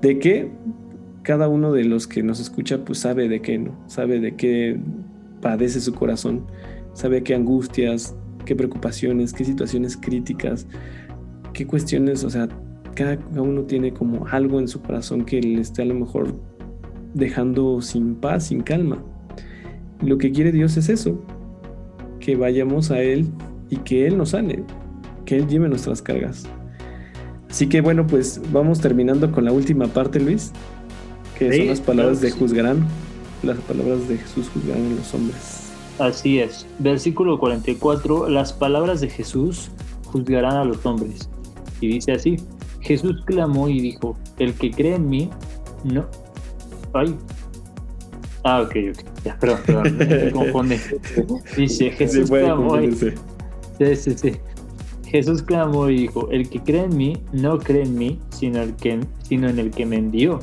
De qué cada uno de los que nos escucha pues sabe de qué, ¿no? Sabe de qué padece su corazón, sabe qué angustias, qué preocupaciones, qué situaciones críticas, qué cuestiones, o sea, cada uno tiene como algo en su corazón que le esté a lo mejor dejando sin paz, sin calma. Lo que quiere Dios es eso, que vayamos a Él y que Él nos sane, que Él lleve nuestras cargas. Así que bueno, pues vamos terminando con la última parte, Luis, que son las palabras de juzgarán, las palabras de Jesús juzgarán a los hombres. Así es. Versículo 44, las palabras de Jesús juzgarán a los hombres. Y dice así, Jesús clamó y dijo, el que cree en mí, no... Ay, Ah, ok, ok. Ya, perdón, perdón. Me confunde. Dice, Jesús clamó. Y... Sí, sí, sí. Jesús clamó y dijo, el que cree en mí, no cree en mí, sino, el que, sino en el que me envió.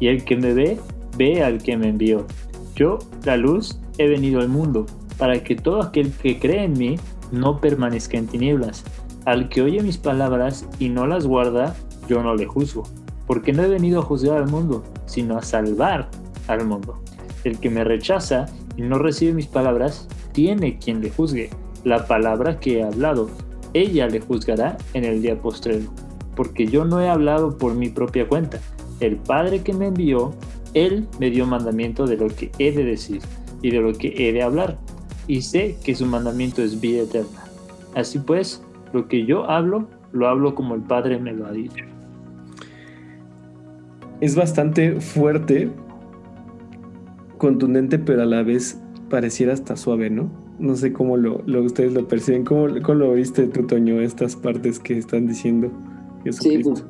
Y el que me ve, ve al que me envió. Yo, la luz, he venido al mundo, para que todo aquel que cree en mí no permanezca en tinieblas. Al que oye mis palabras y no las guarda, yo no le juzgo, porque no he venido a juzgar al mundo, sino a salvar al mundo. El que me rechaza y no recibe mis palabras, tiene quien le juzgue. La palabra que he hablado, ella le juzgará en el día postrero. Porque yo no he hablado por mi propia cuenta. El Padre que me envió, Él me dio mandamiento de lo que he de decir y de lo que he de hablar. Y sé que su mandamiento es vida eterna. Así pues, lo que yo hablo, lo hablo como el Padre me lo ha dicho. Es bastante fuerte contundente, pero a la vez pareciera hasta suave, ¿no? No sé cómo lo, ustedes lo perciben. ¿Cómo, lo viste tú, Toño, estas partes que están diciendo Sí, pues,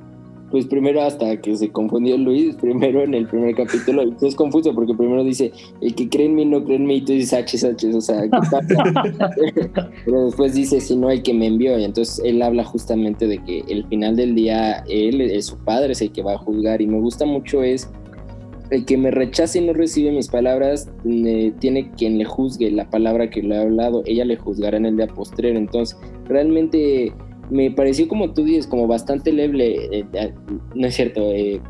pues primero hasta que se confundió Luis, primero en el primer capítulo, y es confuso porque primero dice, el que cree en mí no cree en mí, y tú dices H, H, o sea, pero después dice, si no hay que me envió, y entonces él habla justamente de que el final del día, él, es su padre, es el que va a juzgar, y me gusta mucho es el que me rechace y no recibe mis palabras, tiene quien le juzgue la palabra que le ha hablado, ella le juzgará en el día postrero. Entonces, realmente me pareció como tú dices, como bastante leve, eh, no es cierto, eh,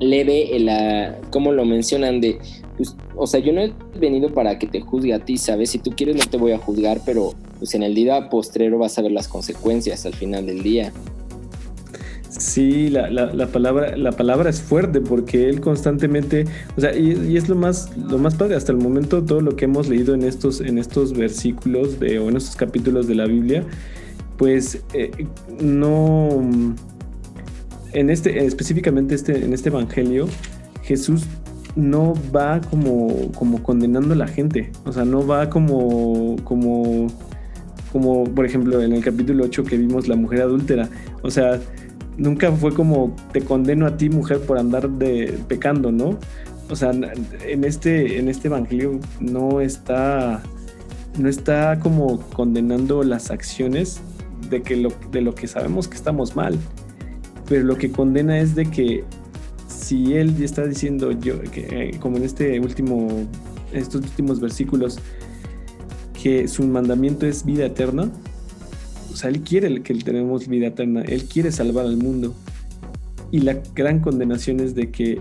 leve, la, como lo mencionan de, pues, o sea, yo no he venido para que te juzgue a ti, ¿sabes? Si tú quieres no te voy a juzgar, pero pues en el día postrero vas a ver las consecuencias al final del día. Sí, la, la, palabra, la palabra es fuerte porque él constantemente, o sea, y, es lo más, lo más padre hasta el momento, todo lo que hemos leído en estos, en estos versículos de, o en estos capítulos de la Biblia, pues eh, no, en este, específicamente este, en este evangelio, Jesús no va como, como condenando a la gente, o sea, no va como, como, como, por ejemplo, en el capítulo 8 que vimos la mujer adúltera, o sea, nunca fue como te condeno a ti mujer por andar de pecando, ¿no? O sea, en este, en este evangelio no está, no está como condenando las acciones de, que lo, de lo que sabemos que estamos mal, pero lo que condena es de que si él está diciendo yo, que, eh, como en este último, estos últimos versículos, que su mandamiento es vida eterna, o sea, Él quiere que tenemos vida eterna, Él quiere salvar al mundo. Y la gran condenación es de que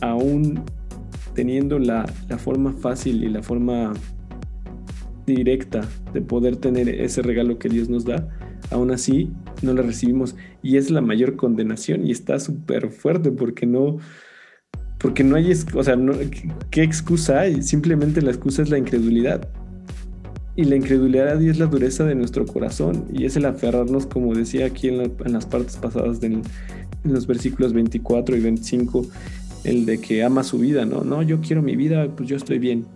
aún teniendo la, forma fácil y la forma directa de poder tener ese regalo que Dios nos da, aún así no la recibimos. Y es la mayor condenación y está súper fuerte porque no, porque no hay, o sea, ¿qué excusa hay? Simplemente la excusa es la incredulidad. Y la incredulidad es la dureza de nuestro corazón y es el aferrarnos, como decía aquí en, las partes pasadas en los versículos 24 y 25, el de que ama su vida, ¿no? No, yo quiero mi vida, pues yo estoy bien.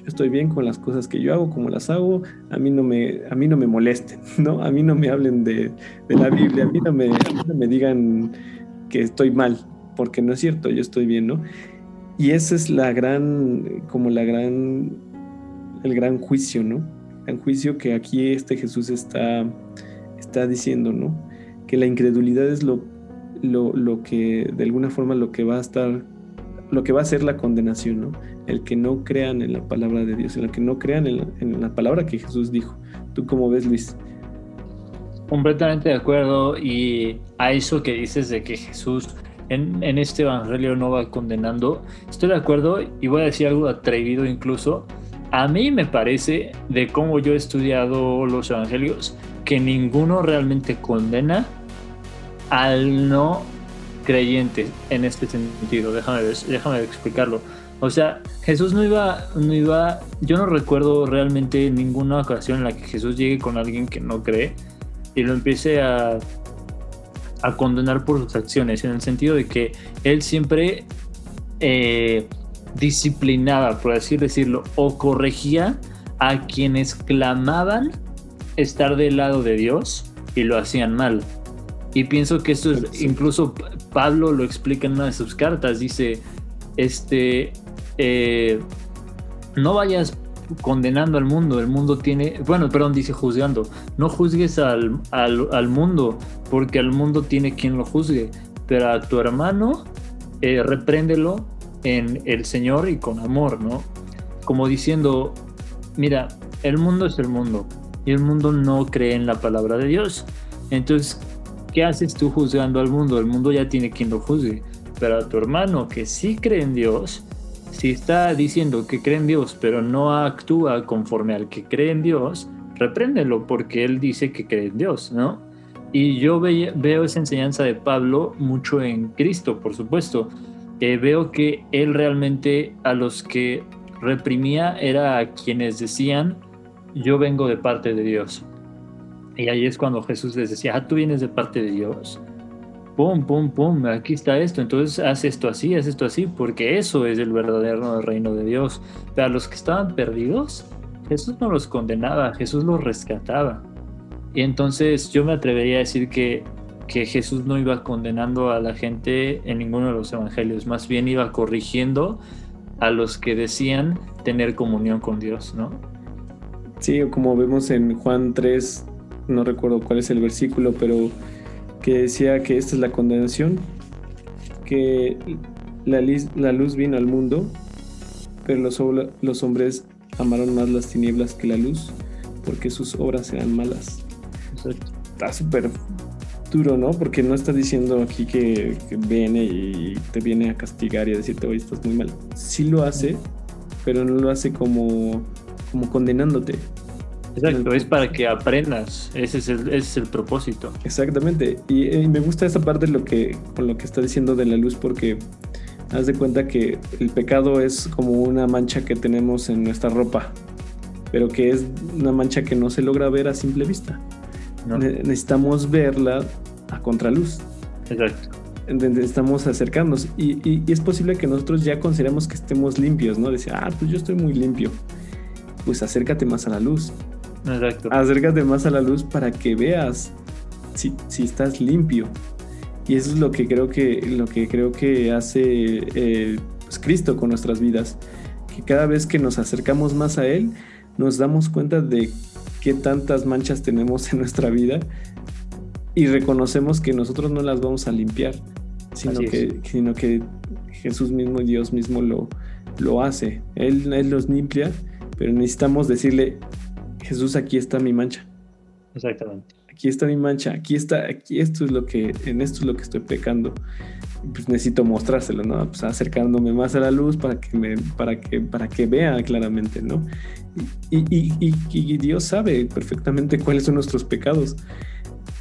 Yo estoy bien con las cosas que yo hago, como las hago, a mí no me, a mí no me molesten, ¿no? A mí no me hablen de, la Biblia, a mí, no me, no me digan que estoy mal, porque no es cierto, yo estoy bien, ¿no? Y esa es la gran, como la gran, el gran juicio, ¿no? en juicio que aquí este Jesús está, está diciendo, ¿no? Que la incredulidad es lo, lo, que, de alguna forma, lo que va a estar, lo que va a ser la condenación, ¿no? El que no crean en la palabra de Dios, el que no crean en la, palabra que Jesús dijo. ¿Tú cómo ves, Luis? Completamente de acuerdo y a eso que dices de que Jesús en, en, este evangelio no va condenando, estoy de acuerdo y voy a decir algo atrevido incluso, a mí me parece, de cómo yo he estudiado los evangelios, que ninguno realmente condena al no creyente en este sentido. Déjame, déjame explicarlo. O sea, Jesús no iba, no iba, yo no recuerdo realmente ninguna ocasión en la que Jesús llegue con alguien que no cree y lo empiece a, a condenar por sus acciones, en el sentido de que él siempre eh, disciplinaba, por así decirlo, o corregía a quienes clamaban estar del lado de Dios y lo hacían mal. Y pienso que esto es, incluso Pablo lo explica en una de sus cartas, dice, este, eh, no vayas condenando al mundo, el mundo tiene, bueno, perdón, dice juzgando, no juzgues al, al, mundo, porque al mundo tiene quien lo juzgue, pero a tu hermano eh, repréndelo en el Señor y con amor, ¿no? Como diciendo, mira, el mundo es el mundo y el mundo no cree en la palabra de Dios. Entonces, ¿qué haces tú juzgando al mundo? El mundo ya tiene quien lo juzgue. Pero a tu hermano que sí cree en Dios, si está diciendo que cree en Dios, pero no actúa conforme al que cree en Dios, repréndelo porque él dice que cree en Dios, ¿no? Y yo veo esa enseñanza de Pablo mucho en Cristo, por supuesto veo que él realmente a los que reprimía era a quienes decían, yo vengo de parte de Dios. Y ahí es cuando Jesús les decía, ah, tú vienes de parte de Dios. Pum, pum, pum, aquí está esto. Entonces haz esto así, haz esto así, porque eso es el verdadero reino de Dios. Pero a los que estaban perdidos, Jesús no los condenaba, Jesús los rescataba. Y entonces yo me atrevería a decir que que Jesús no iba condenando a la gente en ninguno de los evangelios, más bien iba corrigiendo a los que decían tener comunión con Dios, ¿no? Sí, como vemos en Juan 3, no recuerdo cuál es el versículo, pero que decía que esta es la condenación, que la, la luz vino al mundo, pero los, los hombres amaron más las tinieblas que la luz, porque sus obras eran malas. Está súper duro, ¿no? Porque no está diciendo aquí que, viene y te viene a castigar y a decirte, oye, estás muy mal. Sí lo hace, pero no lo hace como, como condenándote. Exacto, es para que aprendas. Ese es el, ese es el propósito. Exactamente. Y, y, me gusta esa parte de lo que, con lo que está diciendo de la luz, porque haz de cuenta que el pecado es como una mancha que tenemos en nuestra ropa, pero que es una mancha que no se logra ver a simple vista necesitamos verla a contraluz. Exacto. Estamos acercándonos y, es posible que nosotros ya consideremos que estemos limpios, ¿no? Decir, ah, pues yo estoy muy limpio. Pues acércate más a la luz. Exacto. Acércate más a la luz para que veas si, si estás limpio. Y eso es lo que creo que, lo que, creo que hace eh, pues Cristo con nuestras vidas. Que cada vez que nos acercamos más a Él, nos damos cuenta de qué tantas manchas tenemos en nuestra vida y reconocemos que nosotros no las vamos a limpiar, sino, que, sino que Jesús mismo, Dios mismo lo, lo hace. Él, él los limpia, pero necesitamos decirle, Jesús, aquí está mi mancha. Exactamente. Aquí está mi mancha, aquí está, aquí esto es lo que, en esto es lo que estoy pecando pues necesito mostrárselo, ¿no? Pues acercándome más a la luz para que, me, para que, para que vea claramente, ¿no? Y, y, Dios sabe perfectamente cuáles son nuestros pecados.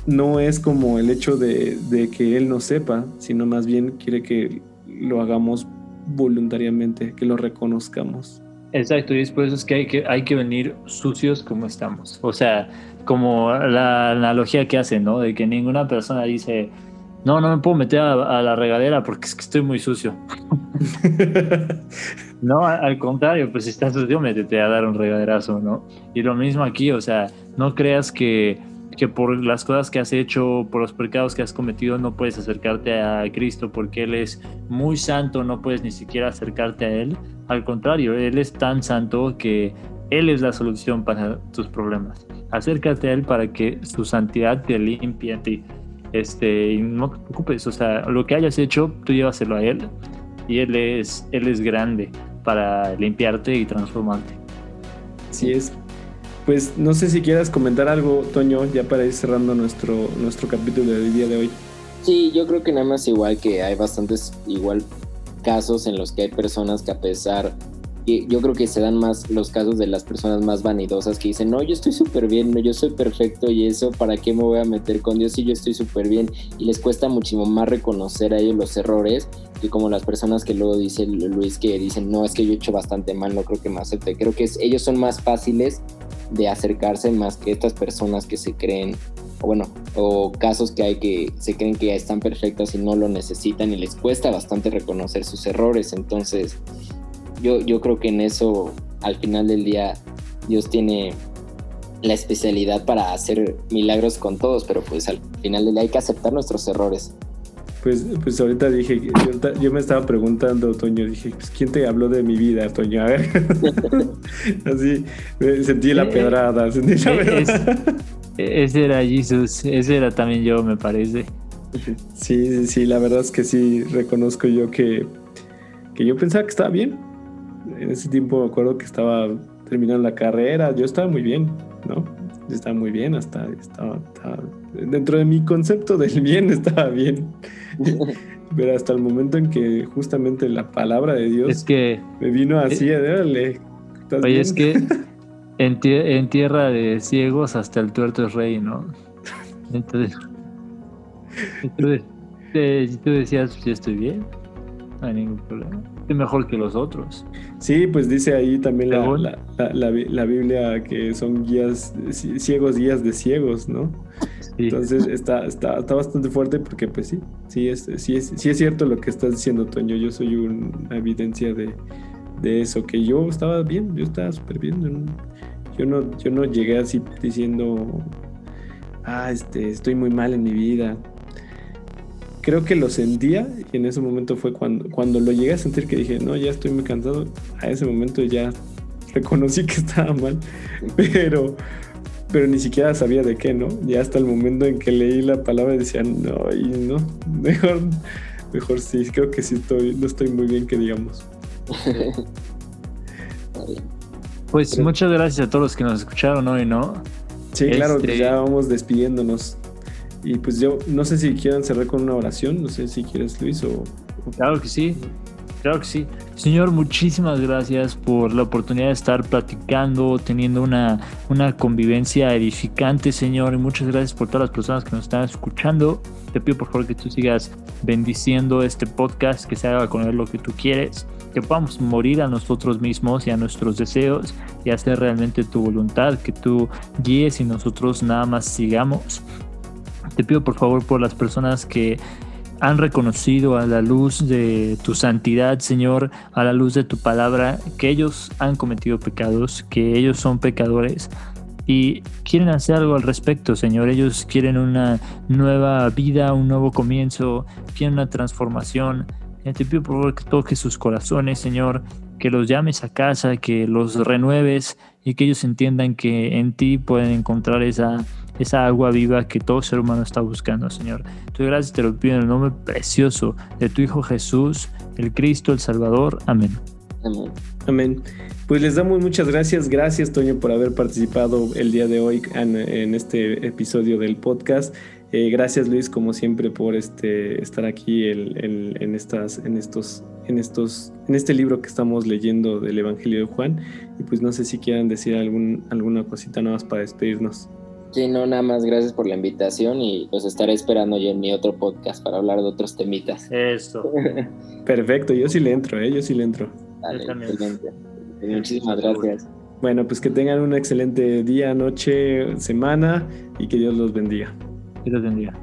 No es como el hecho de, de, que Él no sepa, sino más bien quiere que lo hagamos voluntariamente, que lo reconozcamos. Exacto, y es que hay que, hay que venir sucios como estamos. O sea, como la analogía que hacen, ¿no? De que ninguna persona dice, no, no me puedo meter a, la regadera porque es que estoy muy sucio. no, al contrario, pues si estás sucio, métete a dar un regaderazo, ¿no? Y lo mismo aquí, o sea, no creas que, que por las cosas que has hecho, por los pecados que has cometido, no puedes acercarte a Cristo porque Él es muy santo, no puedes ni siquiera acercarte a Él. Al contrario, Él es tan santo que Él es la solución para tus problemas. Acércate a Él para que su santidad te limpie a ti este, y no te preocupes, o sea, lo que hayas hecho, tú llévaselo a él y él es, él es grande para limpiarte y transformarte. Así es. Pues no sé si quieras comentar algo, Toño, ya para ir cerrando nuestro, nuestro capítulo del día de hoy. Sí, yo creo que nada más igual que hay bastantes igual casos en los que hay personas que a pesar yo creo que se dan más los casos de las personas más vanidosas que dicen, no, yo estoy súper bien, no, yo soy perfecto y eso, ¿para qué me voy a meter con Dios si yo estoy súper bien? Y les cuesta muchísimo más reconocer a ellos los errores que como las personas que luego dice Luis que dicen, no, es que yo he hecho bastante mal, no creo que me acepte. Creo que ellos son más fáciles de acercarse más que estas personas que se creen o bueno, o casos que hay que se creen que ya están perfectas y no lo necesitan y les cuesta bastante reconocer sus errores. Entonces, yo, yo creo que en eso, al final del día, Dios tiene la especialidad para hacer milagros con todos, pero pues al final del día hay que aceptar nuestros errores. Pues, pues ahorita dije, yo, me estaba preguntando, Toño, dije, pues, ¿quién te habló de mi vida, Toño? A ver. Así, sentí la pedrada, sentí la pedrada. ese era Jesús, ese era también yo, me parece. Sí, sí, sí, la verdad es que sí, reconozco yo que, que yo pensaba que estaba bien, en ese tiempo me acuerdo que estaba terminando la carrera, yo estaba muy bien, ¿no? Yo estaba muy bien, hasta estaba, dentro de mi concepto del bien estaba bien. Pero hasta el momento en que justamente la palabra de Dios me vino así, eh, Oye, es que en, tierra de ciegos hasta el tuerto es rey, ¿no? Entonces, entonces eh, tú decías, pues, yo estoy bien, no hay ningún problema mejor que los otros. Sí, pues dice ahí también la, la, Biblia que son guías, ciegos guías de ciegos, ¿no? Entonces está, está, está, bastante fuerte porque pues sí, sí es, sí, es, sí es cierto lo que estás diciendo, Toño. Yo soy una evidencia de, de eso, que yo estaba bien, yo estaba súper bien. Yo no, yo no llegué así diciendo, ah, este, estoy muy mal en mi vida. creo que lo sentía y en ese momento fue cuando, cuando lo llegué a sentir que dije, no, ya estoy muy cansado. A ese momento ya reconocí que estaba mal, pero, pero ni siquiera sabía de qué, ¿no? Ya hasta el momento en que leí la palabra decía, no, y no, mejor, mejor sí, creo que sí estoy, no estoy muy bien que digamos. Pues muchas gracias a todos los que nos escucharon hoy, ¿no? Sí, claro, pues ya vamos despidiéndonos. Y pues yo no sé si quieran cerrar con una oración, no sé si quieres Luis o... Claro que sí, claro que sí. Señor, muchísimas gracias por la oportunidad de estar platicando, teniendo una, una convivencia edificante, Señor, y muchas gracias por todas las personas que nos están escuchando. Te pido por favor que tú sigas bendiciendo este podcast, que se haga con él lo que tú quieres, que podamos morir a nosotros mismos y a nuestros deseos y hacer realmente tu voluntad, que tú guíes y nosotros nada más sigamos. Te pido por favor por las personas que han reconocido a la luz de tu santidad, Señor, a la luz de tu palabra, que ellos han cometido pecados, que ellos son pecadores y quieren hacer algo al respecto, Señor. Ellos quieren una nueva vida, un nuevo comienzo, quieren una transformación. Te pido por favor que toques sus corazones, Señor, que los llames a casa, que los renueves y que ellos entiendan que en ti pueden encontrar esa esa agua viva que todo ser humano está buscando, Señor. Tu gracias te lo pido en el nombre precioso de tu Hijo Jesús, el Cristo, el Salvador. Amén. Amén. Amén. Pues les damos muchas gracias. Gracias, Toño, por haber participado el día de hoy en, este episodio del podcast. Eh, gracias, Luis, como siempre, por este, estar aquí en, estas, en, estos, en, estos, en este libro que estamos leyendo del Evangelio de Juan. Y pues no sé si quieran decir algún, alguna cosita nada más para despedirnos. Sí, no, nada más gracias por la invitación y pues estaré esperando yo en mi otro podcast para hablar de otros temitas. Eso. Perfecto, yo sí le entro, ¿eh? Yo sí le entro. Dale, excelente. Muchísimas gracias. Bueno, pues que tengan un excelente día, noche, semana y que Dios los bendiga. Dios los bendiga.